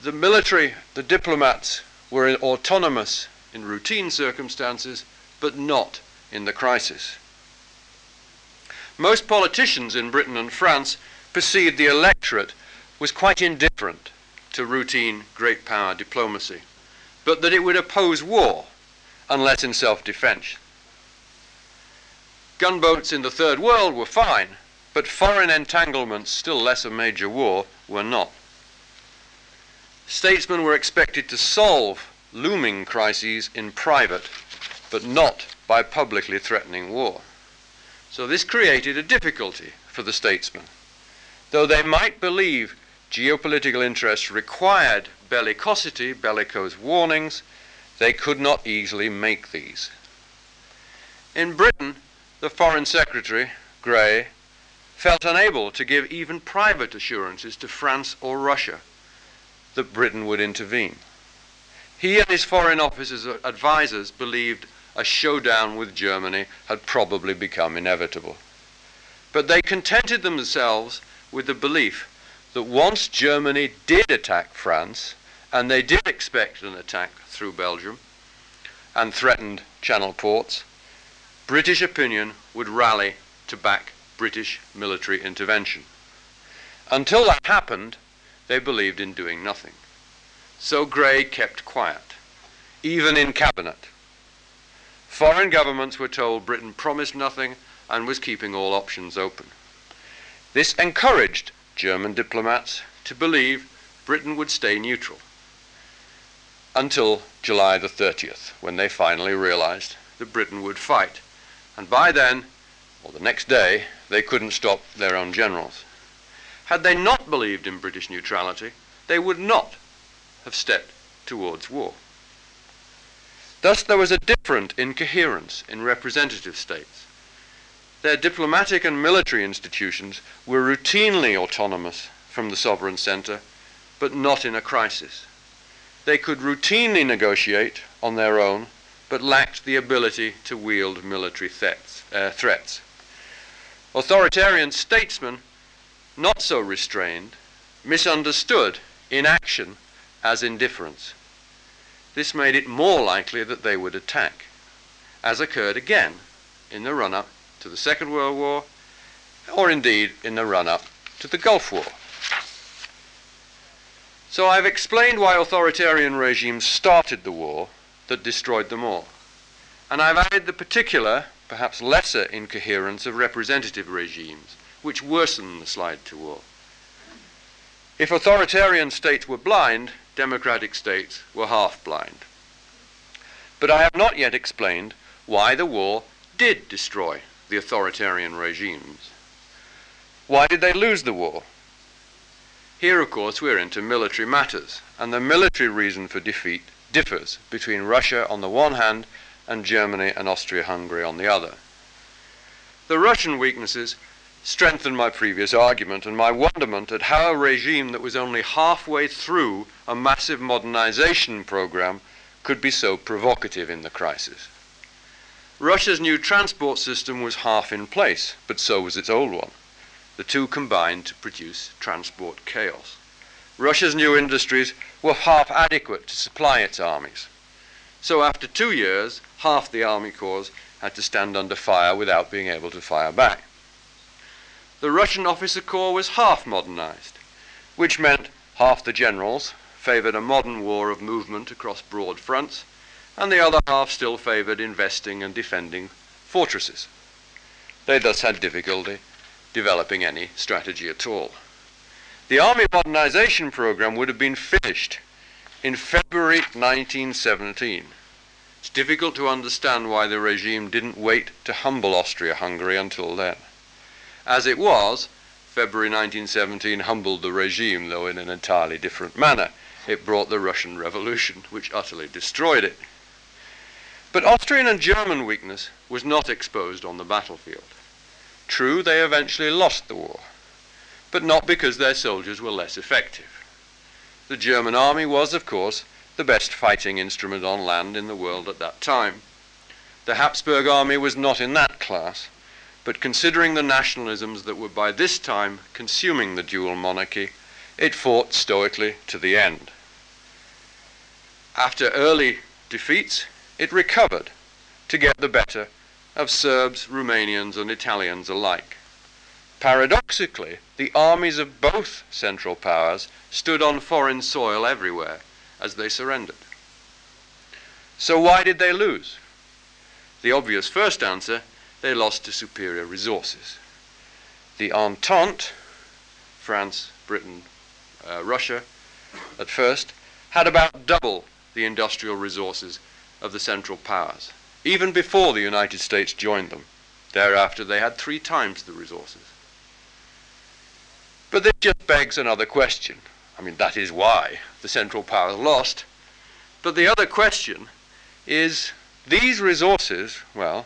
Speaker 1: The military, the diplomats, were autonomous in routine circumstances, but not in the crisis. Most politicians in Britain and France perceived the electorate was quite indifferent to routine great power diplomacy, but that it would oppose war unless in self defense. Gunboats in the Third World were fine, but foreign entanglements, still less a major war, were not. Statesmen were expected to solve looming crises in private, but not by publicly threatening war. So this created a difficulty for the statesmen. Though they might believe geopolitical interests required bellicosity, bellicose warnings, they could not easily make these. In Britain, the Foreign Secretary, Grey, felt unable to give even private assurances to France or Russia that Britain would intervene. He and his Foreign Office's advisers believed a showdown with Germany had probably become inevitable. But they contented themselves with the belief that once Germany did attack France, and they did expect an attack through Belgium, and threatened Channel ports, British opinion would rally to back British military intervention. Until that happened, they believed in doing nothing. So Grey kept quiet, even in cabinet. Foreign governments were told Britain promised nothing and was keeping all options open. This encouraged German diplomats to believe Britain would stay neutral until July the 30th, when they finally realized that Britain would fight. And by then, or the next day, they couldn't stop their own generals. Had they not believed in British neutrality, they would not have stepped towards war. Thus, there was a different incoherence in representative states. Their diplomatic and military institutions were routinely autonomous from the sovereign center, but not in a crisis. They could routinely negotiate on their own, but lacked the ability to wield military threats. Uh, threats. Authoritarian statesmen, not so restrained, misunderstood inaction as indifference. This made it more likely that they would attack, as occurred again in the run up to the Second World War, or indeed in the run up to the Gulf War. So I've explained why authoritarian regimes started the war that destroyed them all. And I've added the particular, perhaps lesser incoherence of representative regimes, which worsen the slide to war. If authoritarian states were blind, democratic states were half blind. But I have not yet explained why the war did destroy the authoritarian regimes. Why did they lose the war? Here, of course, we're into military matters, and the military reason for defeat differs between Russia on the one hand and Germany and Austria-Hungary on the other. The Russian weaknesses strengthened my previous argument and my wonderment at how a regime that was only halfway through a massive modernization program could be so provocative in the crisis. Russia's new transport system was half in place, but so was its old one. The two combined to produce transport chaos. Russia's new industries were half adequate to supply its armies. So after two years, half the army corps had to stand under fire without being able to fire back. The Russian officer corps was half modernized, which meant half the generals favored a modern war of movement across broad fronts, and the other half still favored investing and defending fortresses. They thus had difficulty developing any strategy at all. The Army modernization program would have been finished in February 1917. It's difficult to understand why the regime didn't wait to humble Austria-Hungary until then. As it was, February 1917 humbled the regime, though in an entirely different manner. It brought the Russian Revolution, which utterly destroyed it. But Austrian and German weakness was not exposed on the battlefield. True, they eventually lost the war, but not because their soldiers were less effective. The German army was, of course, the best fighting instrument on land in the world at that time. The Habsburg army was not in that class, but considering the nationalisms that were by this time consuming the dual monarchy, it fought stoically to the end. After early defeats, it recovered to get the better of Serbs, Romanians, and Italians alike. Paradoxically, the armies of both Central Powers stood on foreign soil everywhere as they surrendered. So why did they lose? The obvious first answer they lost to superior resources. The Entente, France, Britain, uh, Russia, at first, had about double the industrial resources of the Central Powers, even before the United States joined them. Thereafter, they had three times the resources. But this just begs another question. I mean, that is why the Central Powers lost. But the other question is these resources, well,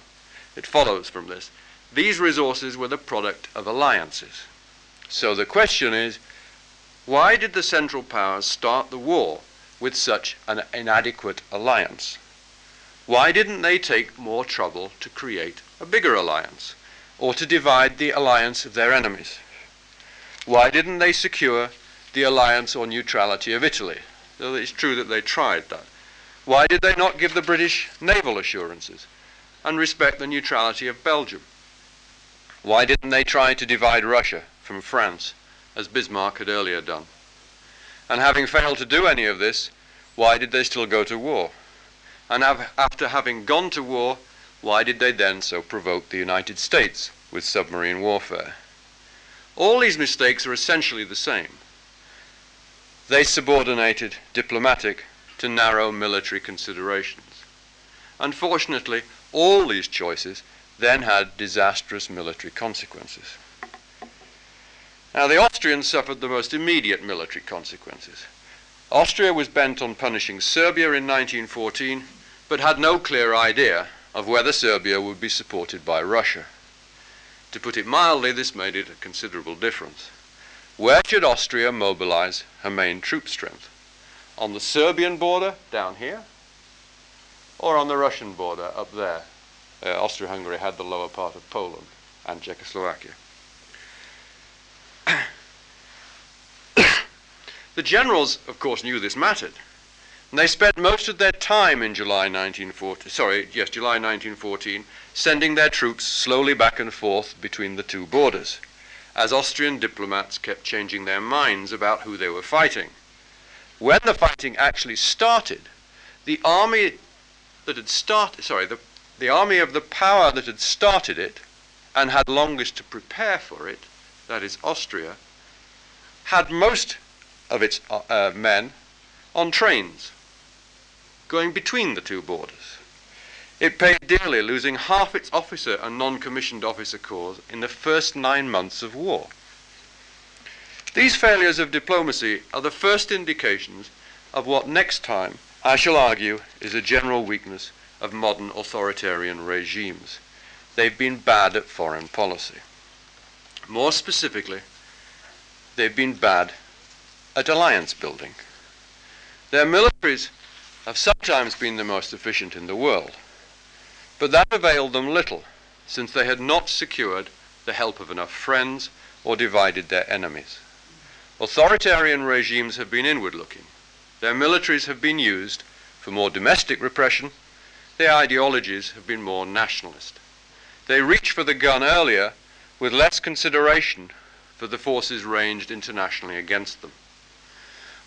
Speaker 1: it follows from this, these resources were the product of alliances. So the question is why did the Central Powers start the war with such an inadequate alliance? Why didn't they take more trouble to create a bigger alliance or to divide the alliance of their enemies? Why didn't they secure the alliance or neutrality of Italy? Though it's true that they tried that. Why did they not give the British naval assurances and respect the neutrality of Belgium? Why didn't they try to divide Russia from France, as Bismarck had earlier done? And having failed to do any of this, why did they still go to war? And after having gone to war, why did they then so provoke the United States with submarine warfare? All these mistakes are essentially the same. They subordinated diplomatic to narrow military considerations. Unfortunately, all these choices then had disastrous military consequences. Now, the Austrians suffered the most immediate military consequences. Austria was bent on punishing Serbia in 1914, but had no clear idea of whether Serbia would be supported by Russia. To put it mildly, this made it a considerable difference. Where should Austria mobilize her main troop strength? On the Serbian border, down here, or on the Russian border, up there? Uh, Austria Hungary had the lower part of Poland and Czechoslovakia. the generals, of course, knew this mattered. And they spent most of their time in July 1914, sorry, yes, July 1914, sending their troops slowly back and forth between the two borders, as Austrian diplomats kept changing their minds about who they were fighting. When the fighting actually started, the army that had started, sorry, the, the army of the power that had started it and had longest to prepare for it, that is Austria, had most of its uh, uh men on trains going between the two borders. It paid dearly, losing half its officer and non commissioned officer corps in the first nine months of war. These failures of diplomacy are the first indications of what next time I shall argue is a general weakness of modern authoritarian regimes. They've been bad at foreign policy. More specifically, they've been bad at alliance building. Their militaries have sometimes been the most efficient in the world. But that availed them little, since they had not secured the help of enough friends or divided their enemies. Authoritarian regimes have been inward looking. Their militaries have been used for more domestic repression. Their ideologies have been more nationalist. They reach for the gun earlier with less consideration for the forces ranged internationally against them.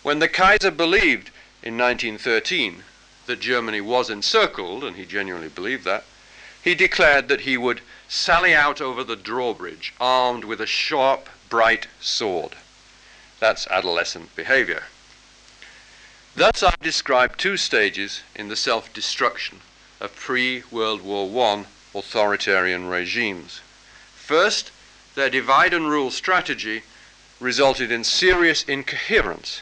Speaker 1: When the Kaiser believed in 1913 that Germany was encircled, and he genuinely believed that, he declared that he would sally out over the drawbridge armed with a sharp, bright sword. That's adolescent behavior. Thus, I've described two stages in the self destruction of pre World War I authoritarian regimes. First, their divide and rule strategy resulted in serious incoherence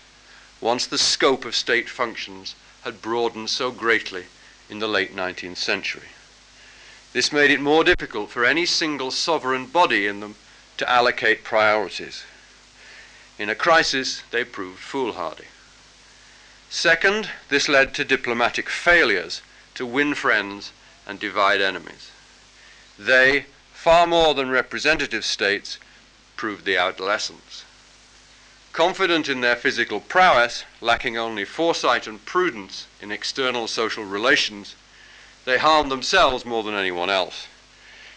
Speaker 1: once the scope of state functions had broadened so greatly in the late 19th century. This made it more difficult for any single sovereign body in them to allocate priorities. In a crisis, they proved foolhardy. Second, this led to diplomatic failures to win friends and divide enemies. They, far more than representative states, proved the adolescents. Confident in their physical prowess, lacking only foresight and prudence in external social relations, they harmed themselves more than anyone else.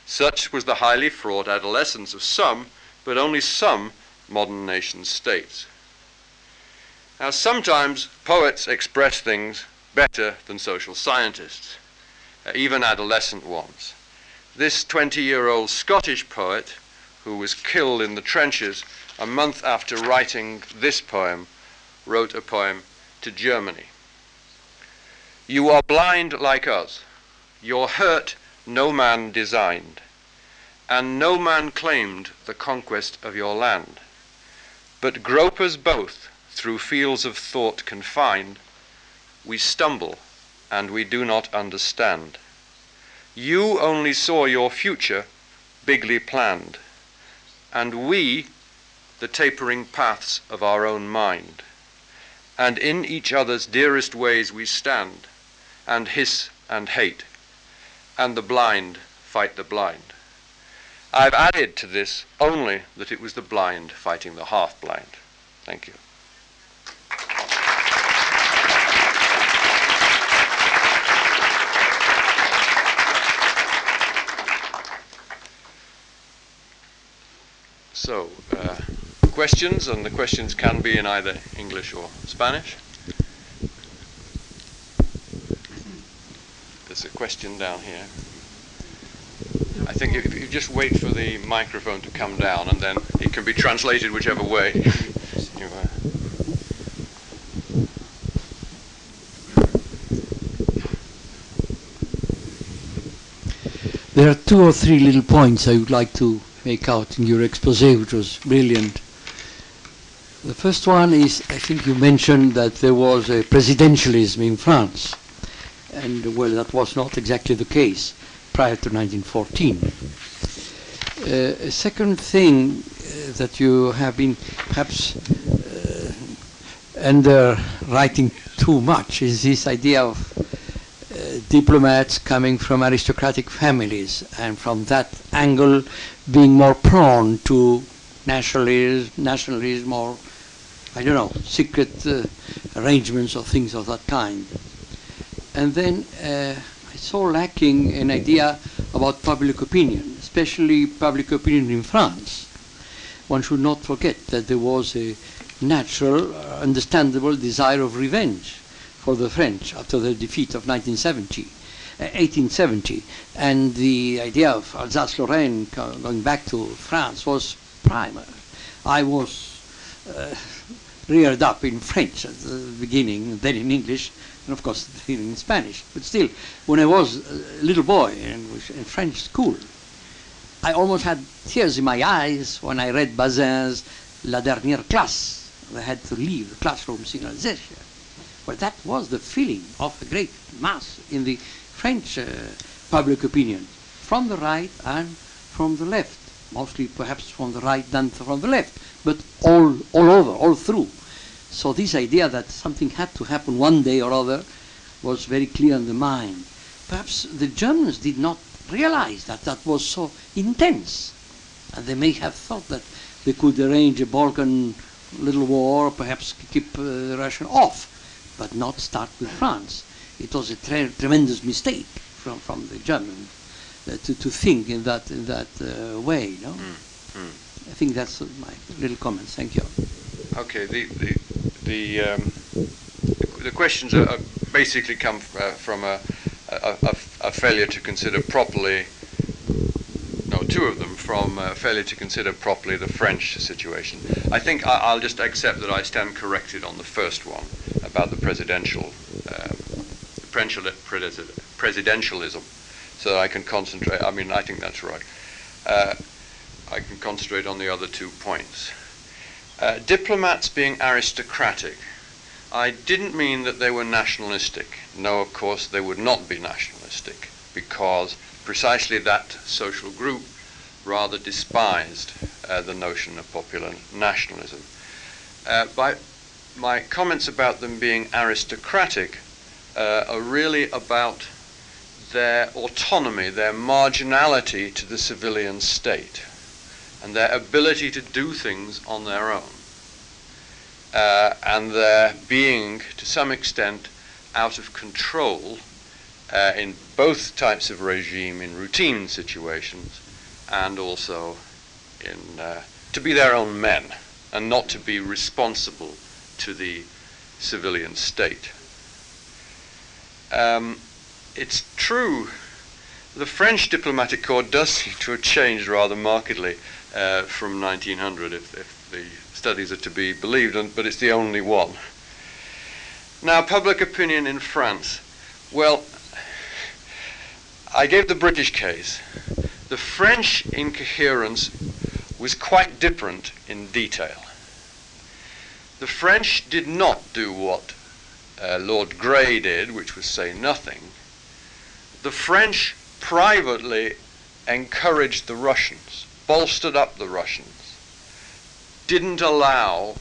Speaker 1: Such was the highly fraught adolescence of some, but only some, modern nation states. Now, sometimes poets express things better than social scientists, uh, even adolescent ones. This 20 year old Scottish poet, who was killed in the trenches, a month after writing this poem, wrote a poem to Germany. You are blind like us. Your hurt no man designed, and no man claimed the conquest of your land. But gropers both, through fields of thought confined, we stumble and we do not understand. You only saw your future bigly planned, and we the tapering paths of our own mind. And in each other's dearest ways we stand, and hiss and hate, and the blind fight the blind. I've added to this only that it was the blind fighting the half blind. Thank you. So, uh, questions, and the questions can be in either English or Spanish. There's a question down here. I think if you just wait for the microphone to come down, and then it can be translated whichever way. uh,
Speaker 2: There are two or three little points I would like to make out in your expose, which was brilliant. The first one is, I think you mentioned that there was a presidentialism in France, and well, that was not exactly the case prior to 1914. Uh, a second thing uh, that you have been perhaps uh, under writing too much is this idea of uh, diplomats coming from aristocratic families and from that angle being more prone to nationalism, nationalism or I don't know, secret uh, arrangements or things of that kind. And then uh, I saw lacking an idea about public opinion, especially public opinion in France. One should not forget that there was a natural, understandable desire of revenge for the French after the defeat of 1970. 1870 and the idea of Alsace-Lorraine going back to France was primer. I was uh, reared up in French at the beginning, then in English, and of course in Spanish. But still, when I was a little boy in, in French school, I almost had tears in my eyes when I read Bazin's La Dernière Classe. I had to leave the classrooms in Alsace. Well, that was the feeling of a great mass in the French uh, public opinion, from the right and from the left, mostly perhaps from the right than from the left, but all, all over, all through. So this idea that something had to happen one day or other was very clear in the mind. Perhaps the Germans did not realize that that was so intense. And they may have thought that they could arrange a Balkan little war, perhaps keep uh, Russia off, but not start with France it was a tre tremendous mistake from, from the German uh, to, to think in that, in that uh, way. No? Mm. Mm. I think that's my little comments. Thank you.
Speaker 1: Okay, the, the, the, um, the questions are, are basically come uh, from a, a, a, a, failure to consider properly, no, two of them from a failure to consider properly the French situation. I think I, will just accept that I stand corrected on the first one about the presidential presidentialism so I can concentrate. I mean, I think that's right. Uh, I can concentrate on the other two points. Uh, diplomats being aristocratic. I didn't mean that they were nationalistic. No, of course, they would not be nationalistic because precisely that social group rather despised uh, the notion of popular nationalism. Uh, by my comments about them being aristocratic uh, are really about their autonomy, their marginality to the civilian state, and their ability to do things on their own, uh, and their being, to some extent, out of control uh, in both types of regime, in routine situations, and also in uh, to be their own men, and not to be responsible to the civilian state. Um, it's true. The French diplomatic corps does seem to have changed rather markedly uh, from 1900, if, if, the studies are to be believed, and, but it's the only one. Now, public opinion in France. Well, I gave the British case. The French incoherence was quite different in detail. The French did not do what uh, Lord Grey did, which was say nothing. The French privately encouraged the Russians, bolstered up the Russians, didn't allow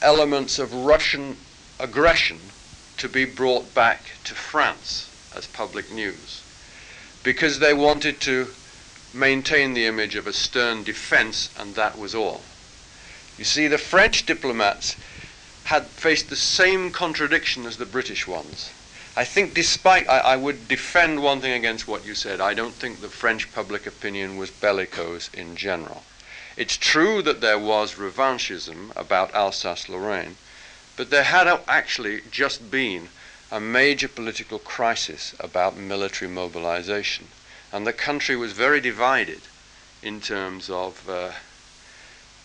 Speaker 1: elements of Russian aggression to be brought back to France as public news because they wanted to maintain the image of a stern defense, and that was all. You see, the French diplomats had faced the same contradiction as the British ones. I think, despite, I, I, would defend one thing against what you said. I don't think the French public opinion was bellicose in general. It's true that there was revanchism about Alsace Lorraine, but there had actually just been a major political crisis about military mobilization. And the country was very divided in terms of, uh,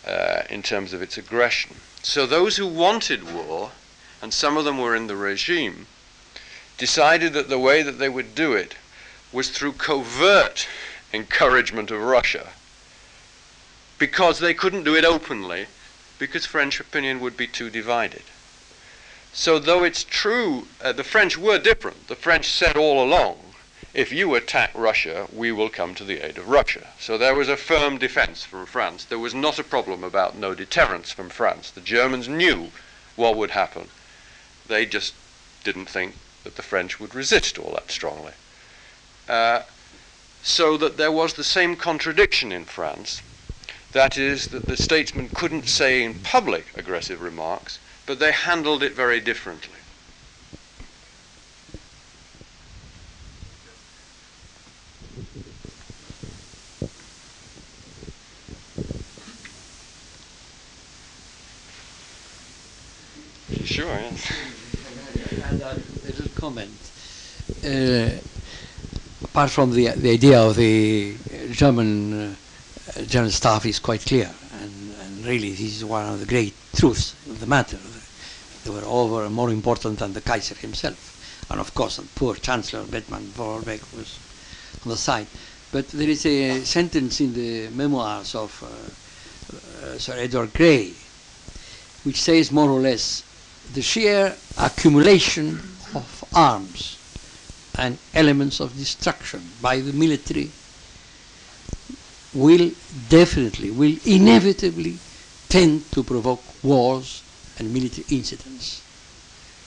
Speaker 1: uh, in terms of its aggression. So those who wanted war, and some of them were in the regime, decided that the way that they would do it was through covert encouragement of Russia because they couldn't do it openly because French opinion would be too divided. So, though it's true, uh, the French were different. The French said all along, if you attack Russia, we will come to the aid of Russia. So there was a firm defense from France. There was not a problem about no deterrence from France. The Germans knew what would happen. They just didn't think that the French would resist all that strongly. Uh, so that there was the same contradiction in France. That is, that the statesmen couldn't say in public aggressive remarks, but they handled it very differently. Sure, yes.
Speaker 2: And a little comment. Uh, apart from the the idea of the German uh, German staff is quite clear, and, and really this is one of the great truths of the matter. They were over more important than the Kaiser himself. And of course, the poor Chancellor Bethmann Hollweg was on the side. But there is a sentence in the memoirs of uh, uh, Sir Edward Grey, which says more or less the sheer accumulation of arms and elements of destruction by the military will definitely, will inevitably tend to provoke wars and military incidents.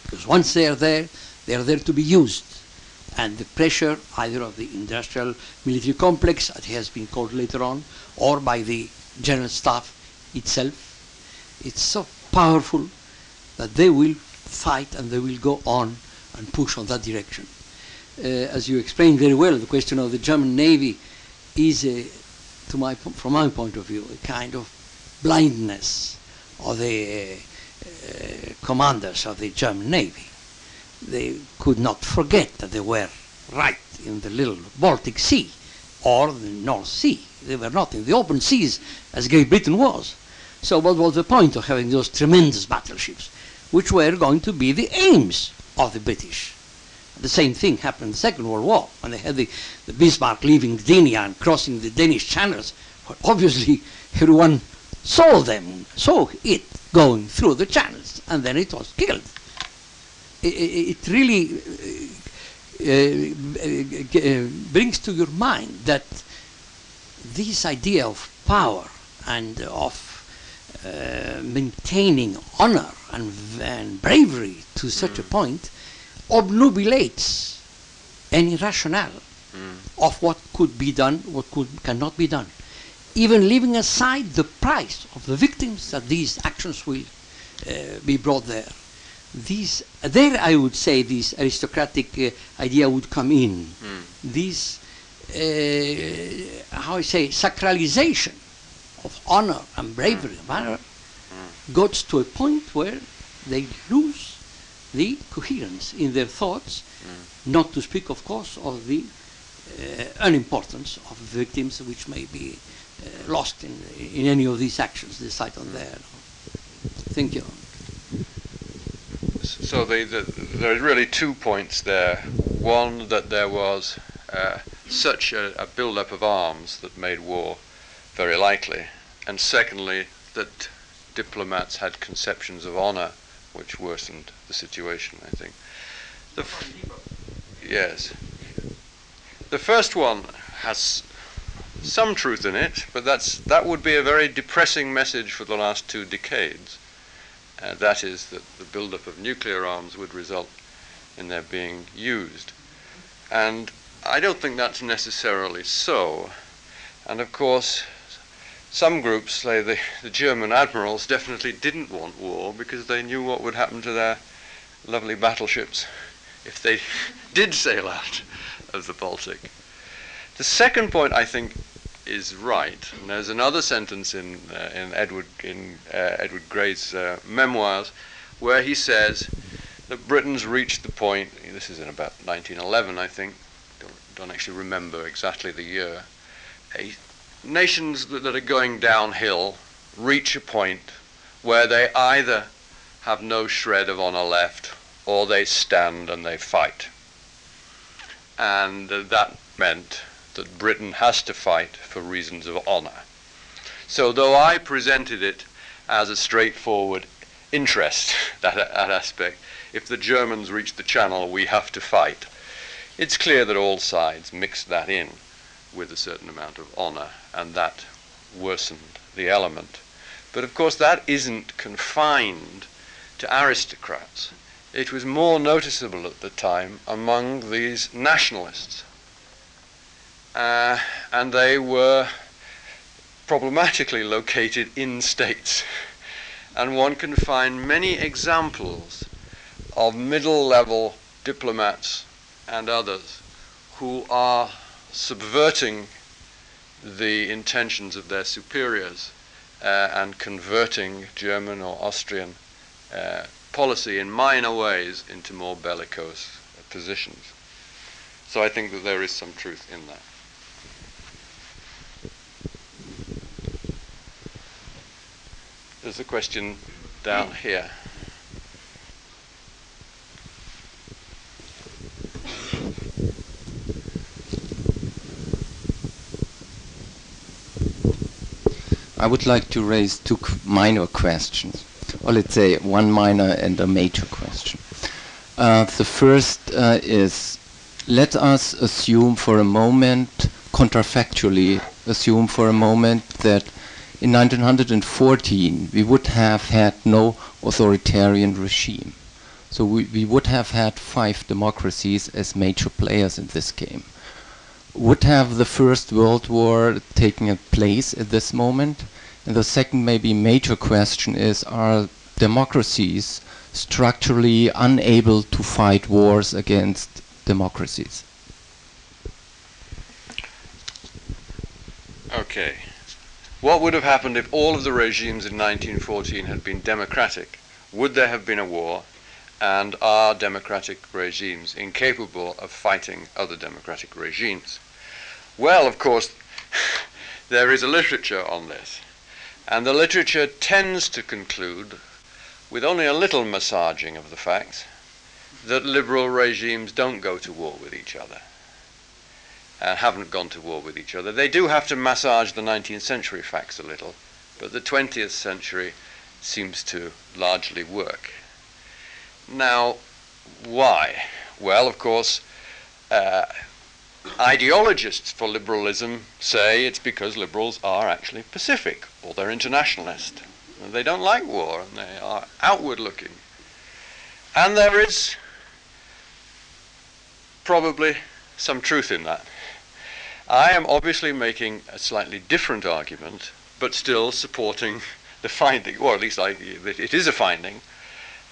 Speaker 2: Because once they are there, they are there to be used. And the pressure either of the industrial military complex, as it has been called later on, or by the general staff itself, it's so powerful that they will fight and they will go on and push on that direction. Uh, as you explained very well, the question of the German Navy is, a, to my, from my point of view, a kind of blindness of the uh, commanders of the German Navy. They could not forget that they were right in the little Baltic Sea or the North Sea. They were not in the open seas as Great Britain was. So what was the point of having those tremendous battleships, which were going to be the aims of the British? The same thing happened in the Second World War when they had the, the Bismarck leaving Gdynia and crossing the Danish channels. Well, obviously, everyone saw them, saw it going through the channels, and then it was killed. It, it, really uh, uh, brings to your mind that this idea of power and of uh, maintaining honor and, and, bravery to such mm. a point obnubilates any rationale mm. of what could be done, what could cannot be done even leaving aside the price of the victims that these actions will uh, be brought there. These, there I would say this aristocratic uh, idea would come in. Mm. This, uh, how I say, sacralization of honor and bravery, mm. honor, mm. goes to a point where they lose the coherence in their thoughts, mm. not to speak, of course, of the uh, unimportance of victims which may be uh, lost in, in any of these actions, this site on there. Thank you.
Speaker 1: So the, the, there are really two points there. One, that there was uh, such a, a build-up of arms that made war very likely. And secondly, that diplomats had conceptions of honor which worsened the situation, I think. The yes. The first one has some truth in it, but that's, that would be a very depressing message for the last two decades. Uh, that is, that the buildup of nuclear arms would result in their being used. And I don't think that's necessarily so. And of course, some groups, like the, the German admirals, definitely didn't want war because they knew what would happen to their lovely battleships if they did sail out of the Baltic. The second point, I think, is right. And there's another sentence in, uh, in Edward, in, uh, Edward Grey's uh, memoirs where he says that Britain's reached the point, this is in about 1911, I think, don't, don't actually remember exactly the year, nations that, that are going downhill reach a point where they either have no shred of honor left or they stand and they fight. And uh, that meant that Britain has to fight for reasons of honor. So, though I presented it as a straightforward interest, that, that aspect, if the Germans reach the Channel, we have to fight, it's clear that all sides mixed that in with a certain amount of honor, and that worsened the element. But of course, that isn't confined to aristocrats. It was more noticeable at the time among these nationalists uh, and they were problematically located in states. And one can find many examples of middle level diplomats and others who are subverting the intentions of their superiors uh, and converting German or Austrian uh, policy in minor ways into more bellicose positions. So I think that there is some truth in that. There's a question down here.
Speaker 3: I would like to raise two minor questions, or let's say one minor and a major question. Uh, the first uh, is let us assume for a moment, contrafactually assume for a moment, that in 1914 we would have had no authoritarian regime. So we, we would have had five democracies as major players in this game. Would have the First World War taken place at this moment? And the second maybe major question is are democracies structurally unable to fight wars against democracies?
Speaker 1: Okay. What would have happened if all of the regimes in 1914 had been democratic? Would there have been a war? And are democratic regimes incapable of fighting other democratic regimes? Well, of course, there is a literature on this. And the literature tends to conclude, with only a little massaging of the facts, that liberal regimes don't go to war with each other and haven't gone to war with each other. They do have to massage the 19th century facts a little, but the 20th century seems to largely work. Now, why? Well, of course, uh, ideologists for liberalism say it's because liberals are actually pacific or they're internationalist. And they don't like war and they are outward looking. And there is probably some truth in that. I am obviously making a slightly different argument, but still supporting the finding, or at least I, it is a finding,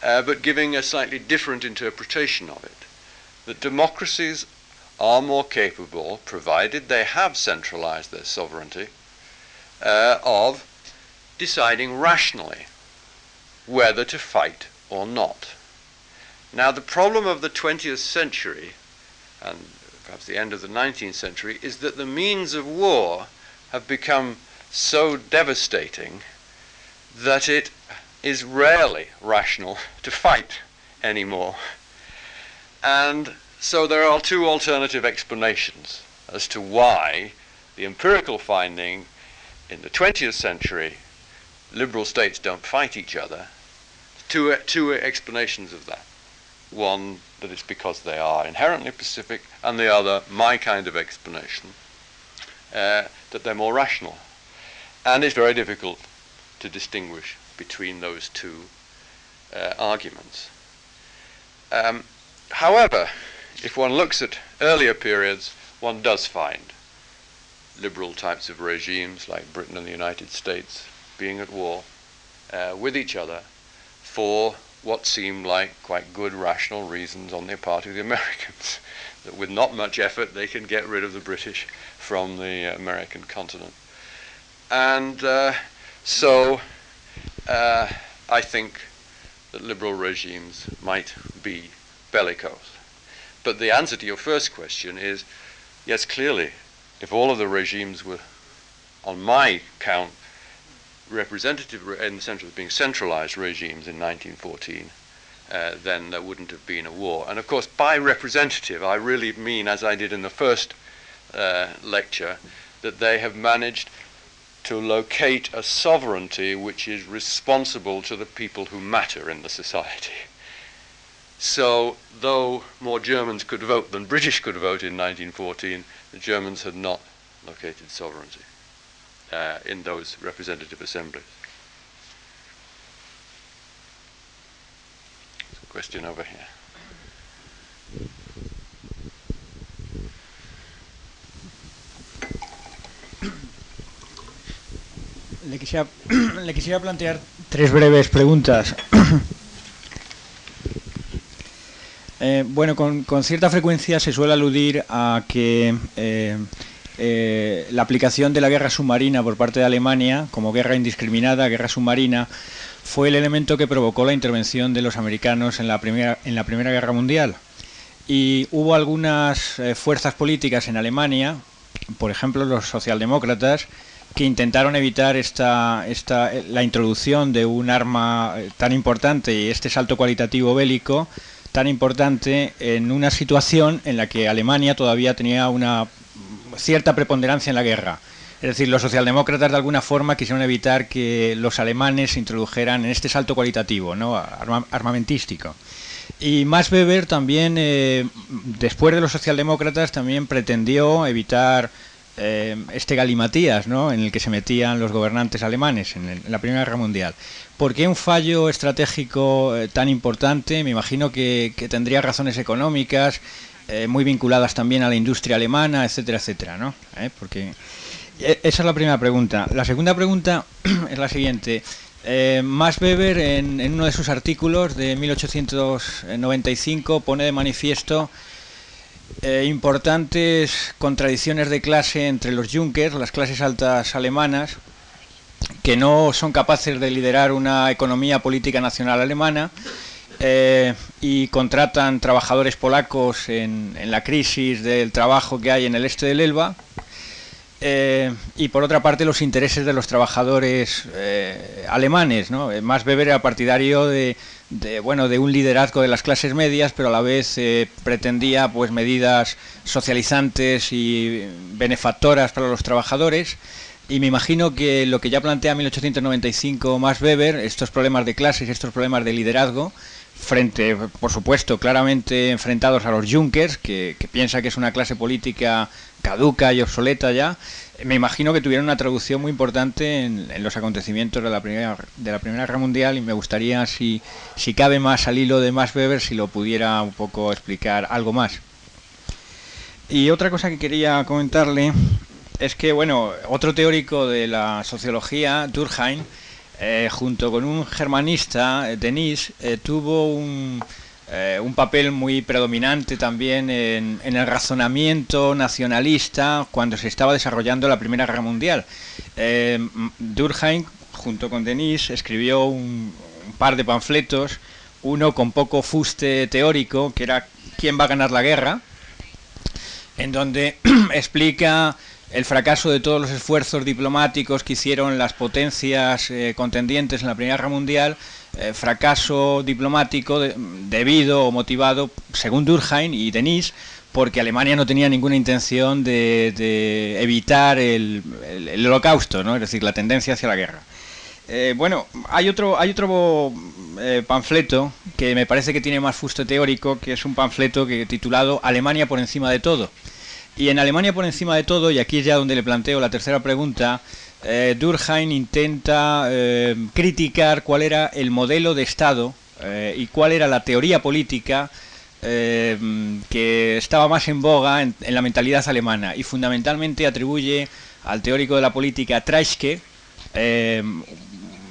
Speaker 1: uh, but giving a slightly different interpretation of it. That democracies are more capable, provided they have centralized their sovereignty, uh, of deciding rationally whether to fight or not. Now, the problem of the 20th century, and perhaps the end of the 19th century, is that the means of war have become so devastating that it is rarely rational to fight anymore. And so there are two alternative explanations as to why the empirical finding in the 20th century liberal states don't fight each other, two, two explanations of that. One, that it's because they are inherently pacific, and the other, my kind of explanation, uh, that they're more rational. And it's very difficult to distinguish between those two uh, arguments. Um, however, if one looks at earlier periods, one does find liberal types of regimes like Britain and the United States being at war uh, with each other for what seemed like quite good rational reasons on the part of the Americans. that with not much effort they can get rid of the British from the American continent. And uh, so uh, I think that liberal regimes might be bellicose. But the answer to your first question is yes, clearly, if all of the regimes were, on my count, representative in the sense of being centralized regimes in 1914, uh, then there wouldn't have been a war. And of course, by representative, I really mean, as I did in the first uh, lecture, that they have managed to locate a sovereignty which is responsible to the people who matter in the society. So, though more Germans could vote than British could vote in 1914, the Germans had not located sovereignty uh, in those representative assemblies. There's a question over here.
Speaker 4: Le quisiera, le quisiera plantear tres breves preguntas. eh, bueno, con, cierta frecuencia se suele aludir a que eh, eh, la aplicación de la guerra submarina por parte de Alemania, como guerra indiscriminada, guerra submarina, fue el elemento que provocó la intervención de los americanos en la Primera, en la primera Guerra Mundial. Y hubo algunas fuerzas políticas en Alemania, por ejemplo los socialdemócratas, que intentaron evitar esta, esta, la introducción de un arma tan importante y este salto cualitativo bélico tan importante en una situación en la que Alemania todavía tenía una cierta preponderancia en la guerra. Es decir, los socialdemócratas de alguna forma quisieron evitar que los alemanes se introdujeran en este salto cualitativo, ¿no? armamentístico. Y Max Weber también, eh, después de los socialdemócratas, también pretendió evitar eh, este galimatías ¿no? en el que se metían los gobernantes alemanes en, la Primera Guerra Mundial. ¿Por qué un fallo estratégico eh, tan importante? Me imagino que, tendría razones económicas, eh, muy vinculadas también a la industria alemana, etcétera, etcétera, ¿no? Porque esa es la primera pregunta. La segunda pregunta es la siguiente. Max Weber, en, en, uno de sus artículos de 1895, pone de manifiesto eh, importantes contradicciones de clase entre los Junkers, las clases altas alemanas, que no son capaces de liderar una economía política nacional alemana eh, y contratan trabajadores polacos en, la crisis del trabajo que hay en el este del Elba. Eh, y por otra parte los intereses de los trabajadores alemanes. ¿no? Más Weber era partidario de, de bueno de un liderazgo de las clases medias pero a la vez eh, pretendía pues medidas socializantes y benefactoras para los trabajadores. Y me imagino que lo que ya plantea 1895 más Weber estos problemas de clases estos problemas de liderazgo frente por supuesto claramente enfrentados a los Junkers que, que piensa que es una clase política caduca y obsoleta ya me imagino que tuvieron una traducción muy importante en, los acontecimientos de la primera de la primera guerra mundial y me gustaría si si cabe más al hilo de Max Weber si lo pudiera un poco explicar algo más. Y otra cosa que quería comentarle es que bueno otro teórico de la sociología Durkheim eh, junto con un germanista eh, Denis eh, tuvo un eh, un papel muy predominante también en, el razonamiento nacionalista cuando se estaba desarrollando la Primera Guerra Mundial. Eh, Durkheim, junto con Denis, escribió un, par de panfletos, uno con poco fuste teórico, que era ¿Quién va a ganar la guerra?, en donde explica el fracaso de todos los esfuerzos diplomáticos que hicieron las potencias eh, contendientes en la Primera Guerra Mundial eh, fracaso diplomático debido o motivado, según Durkheim y Denis, porque Alemania no tenía ninguna intención de, evitar el, holocausto, ¿no? es decir, la tendencia hacia la guerra. Eh, bueno, hay otro, hay otro eh, panfleto que me parece que tiene más fuste teórico, que es un panfleto que titulado Alemania por encima de todo. Y en Alemania por encima de todo, y aquí es ya donde le planteo la tercera pregunta, eh, Durkheim intenta eh, criticar cuál era el modelo de Estado eh, y cuál era la teoría política eh, que estaba más en boga en, la mentalidad alemana. Y fundamentalmente atribuye al teórico de la política Treitschke,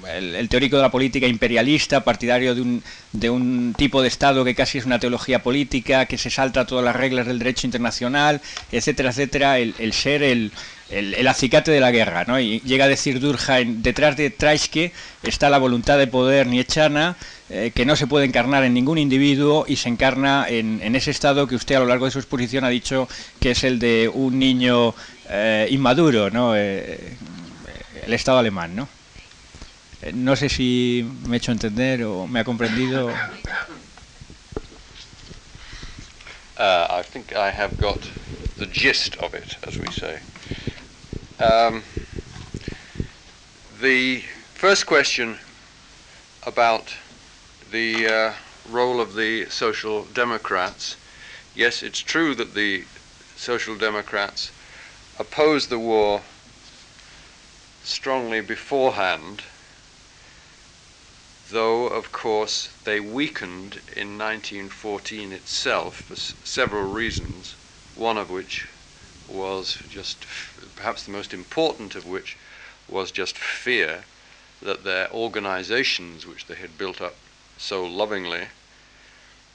Speaker 4: el, el teórico de la política imperialista, partidario de un, de un tipo de Estado que casi es una teología política, que se salta todas las reglas del derecho internacional, etcétera, etcétera, el, el ser el, el, acicate de la guerra. ¿no? Y llega a decir Durkheim, detrás de Treitschke está la voluntad de poder nietzschana, eh, que no se puede encarnar en ningún individuo y se encarna en, en, ese estado que usted a lo largo de su exposición ha dicho que es el de un niño eh, inmaduro, ¿no? Eh, el estado alemán, ¿no? No sé si me he hecho entender o me ha comprendido.
Speaker 1: Uh, I think I have got the gist of it, as we say. Um, the first question about the uh, role of the Social Democrats. Yes, it's true that the Social Democrats opposed the war strongly beforehand, though, of course, they weakened in 1914 itself for several reasons, one of which was just, perhaps the most important of which was just fear that their organizations, which they had built up so lovingly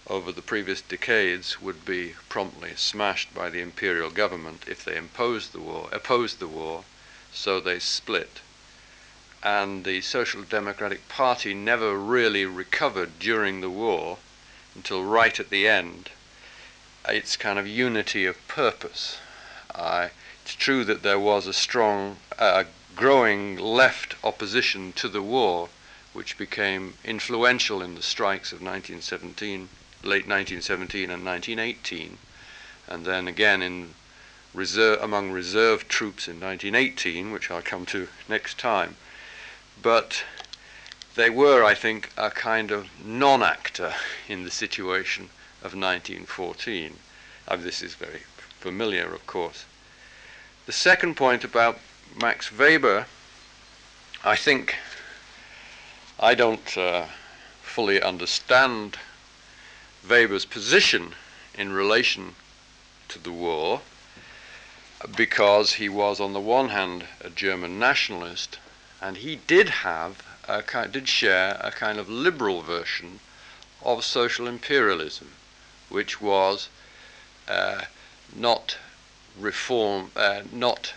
Speaker 1: over the previous decades, would be promptly smashed by the imperial government if they imposed the war, opposed the war, so they split. And the Social Democratic Party never really recovered during the war until right at the end its kind of unity of purpose. Uh, it's true that there was a strong, uh, growing left opposition to the war, which became influential in the strikes of 1917, late 1917 and 1918, and then again in reserve, among reserve troops in 1918, which I'll come to next time. But they were, I think, a kind of non actor in the situation of 1914. Uh, this is very familiar, of course. The second point about Max Weber, I think I don't uh, fully understand Weber's position in relation to the war because he was, on the one hand, a German nationalist, and he did have, a, ki- did share a kind of liberal version of social imperialism, which was uh, not reform, uh, not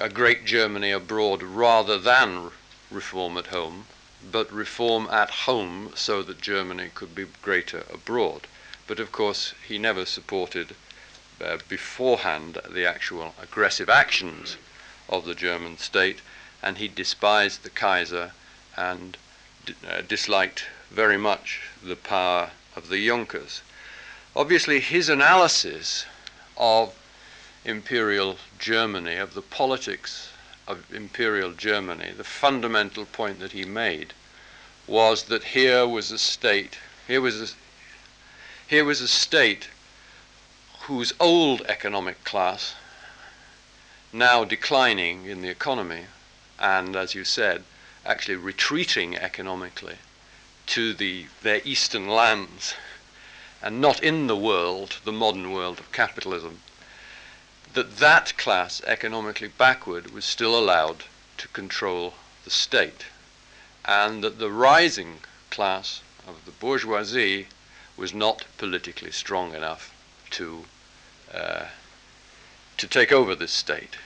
Speaker 1: a great Germany abroad rather than reform at home, but reform at home so that Germany could be greater abroad. But of course, he never supported uh, beforehand the actual aggressive actions of the German state, and he despised the Kaiser and uh, disliked very much the power of the Junkers. Obviously, his analysis of imperial Germany, of the politics of imperial Germany, the fundamental point that he made was that here was a state, here was a, here was a state whose old economic class, now declining in the economy, and as you said, actually retreating economically to the, their eastern lands, and not in the world, the modern world of capitalism, that that class, economically backward, was still allowed to control the state, and that the rising class of the bourgeoisie was not politically strong enough to uh, to take over this state.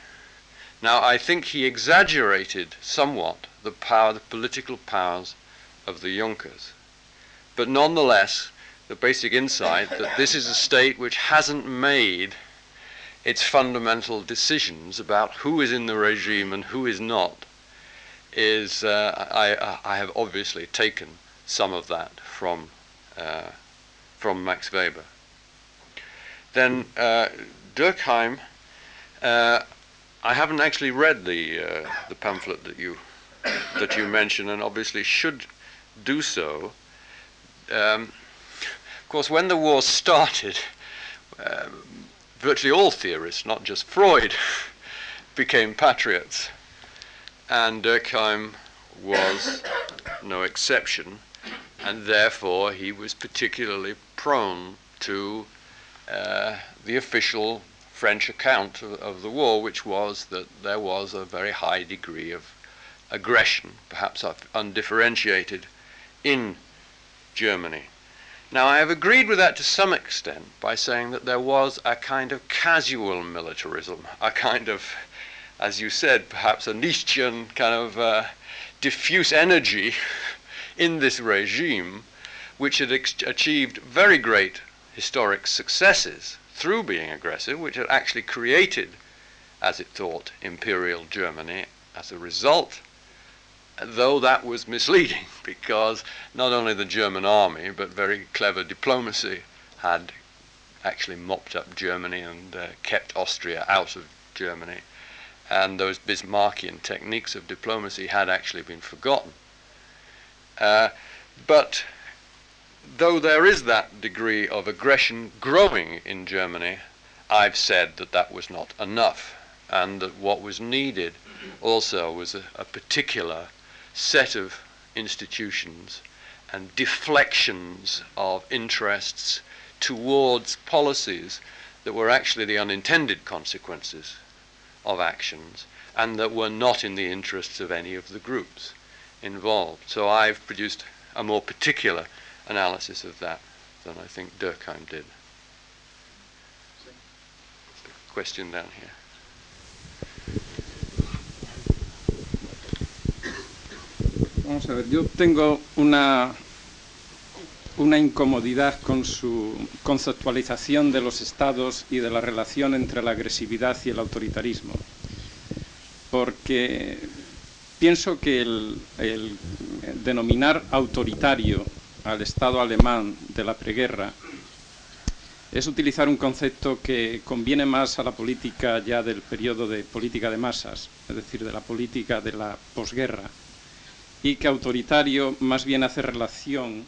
Speaker 1: Now, I think he exaggerated somewhat the power, the political powers of the Junkers, but nonetheless, the basic insight that this is a state which hasn't made its fundamental decisions about who is in the regime and who is not is uh, I, I have obviously taken some of that from uh, from Max Weber. Then uh, Durkheim, uh, I haven't actually read the uh, the pamphlet that you that you mention, and obviously should do so. Um, of course, when the war started, uh, virtually all theorists, not just Freud, became patriots. And Durkheim was no exception, and therefore he was particularly prone to uh, the official French account of, of, the war, which was that there was a very high degree of aggression, perhaps undifferentiated, in Germany. Now, I have agreed with that to some extent by saying that there was a kind of casual militarism, a kind of, as you said, perhaps a Nietzschean kind of uh, diffuse energy in this regime, which had ex- achieved very great historic successes through being aggressive, which had actually created, as it thought, imperial Germany as a result though that was misleading because not only the German army but very clever diplomacy had actually mopped up Germany and uh, kept Austria out of Germany. And those Bismarckian techniques of diplomacy had actually been forgotten. Uh, but though there is that degree of aggression growing in Germany, I've said that that was not enough, and that what was needed also was a, a particular set of institutions and deflections of interests towards policies that were actually the unintended consequences of actions and that were not in the interests of any of the groups involved. So I've produced a more particular analysis of that than I think Durkheim did. Question down here.
Speaker 5: Vamos a ver, yo tengo una, una incomodidad con su conceptualización de los estados y de la relación entre la agresividad y el autoritarismo, porque pienso que el, el denominar autoritario al Estado alemán de la preguerra es utilizar un concepto que conviene más a la política ya del periodo de política de masas, es decir, de la política de la posguerra y que autoritario más bien hace relación,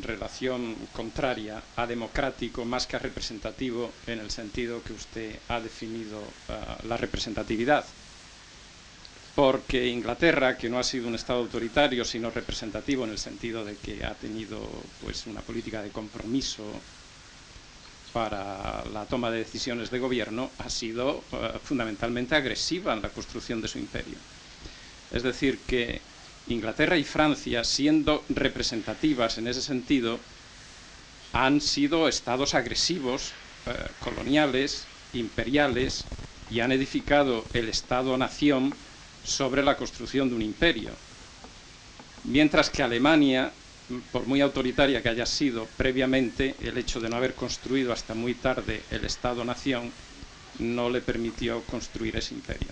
Speaker 5: relación contraria a democrático más que a representativo en el sentido que usted ha definido uh, la representatividad. Porque Inglaterra, que no ha sido un Estado autoritario, sino representativo en el sentido de que ha tenido pues, una política de compromiso para la toma de decisiones de gobierno, ha sido uh, fundamentalmente agresiva en la construcción de su imperio. Es decir, que Inglaterra y Francia, siendo representativas en ese sentido, han sido estados agresivos, eh, coloniales, imperiales, y han edificado el Estado-nación sobre la construcción de un imperio. Mientras que Alemania, por muy autoritaria que haya sido previamente, el hecho de no haber construido hasta muy tarde el Estado-nación no le permitió construir ese imperio.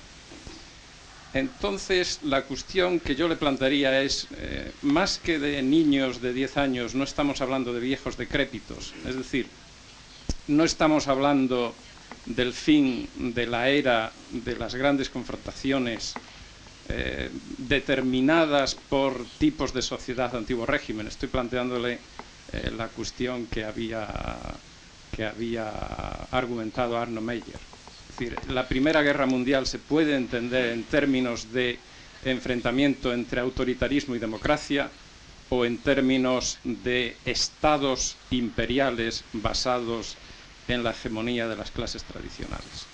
Speaker 5: Entonces, la cuestión que yo le plantearía es, eh, más que de niños de 10 años, no estamos hablando de viejos decrépitos, es decir, no estamos hablando del fin de la era de las grandes confrontaciones eh, determinadas por tipos de sociedad de antiguo régimen. Estoy planteándole eh, la cuestión que había, que había argumentado Arno Meyer. Es decir, la Primera Guerra Mundial se puede entender en términos de enfrentamiento entre autoritarismo y democracia o en términos de estados imperiales basados en la hegemonía de las clases tradicionales.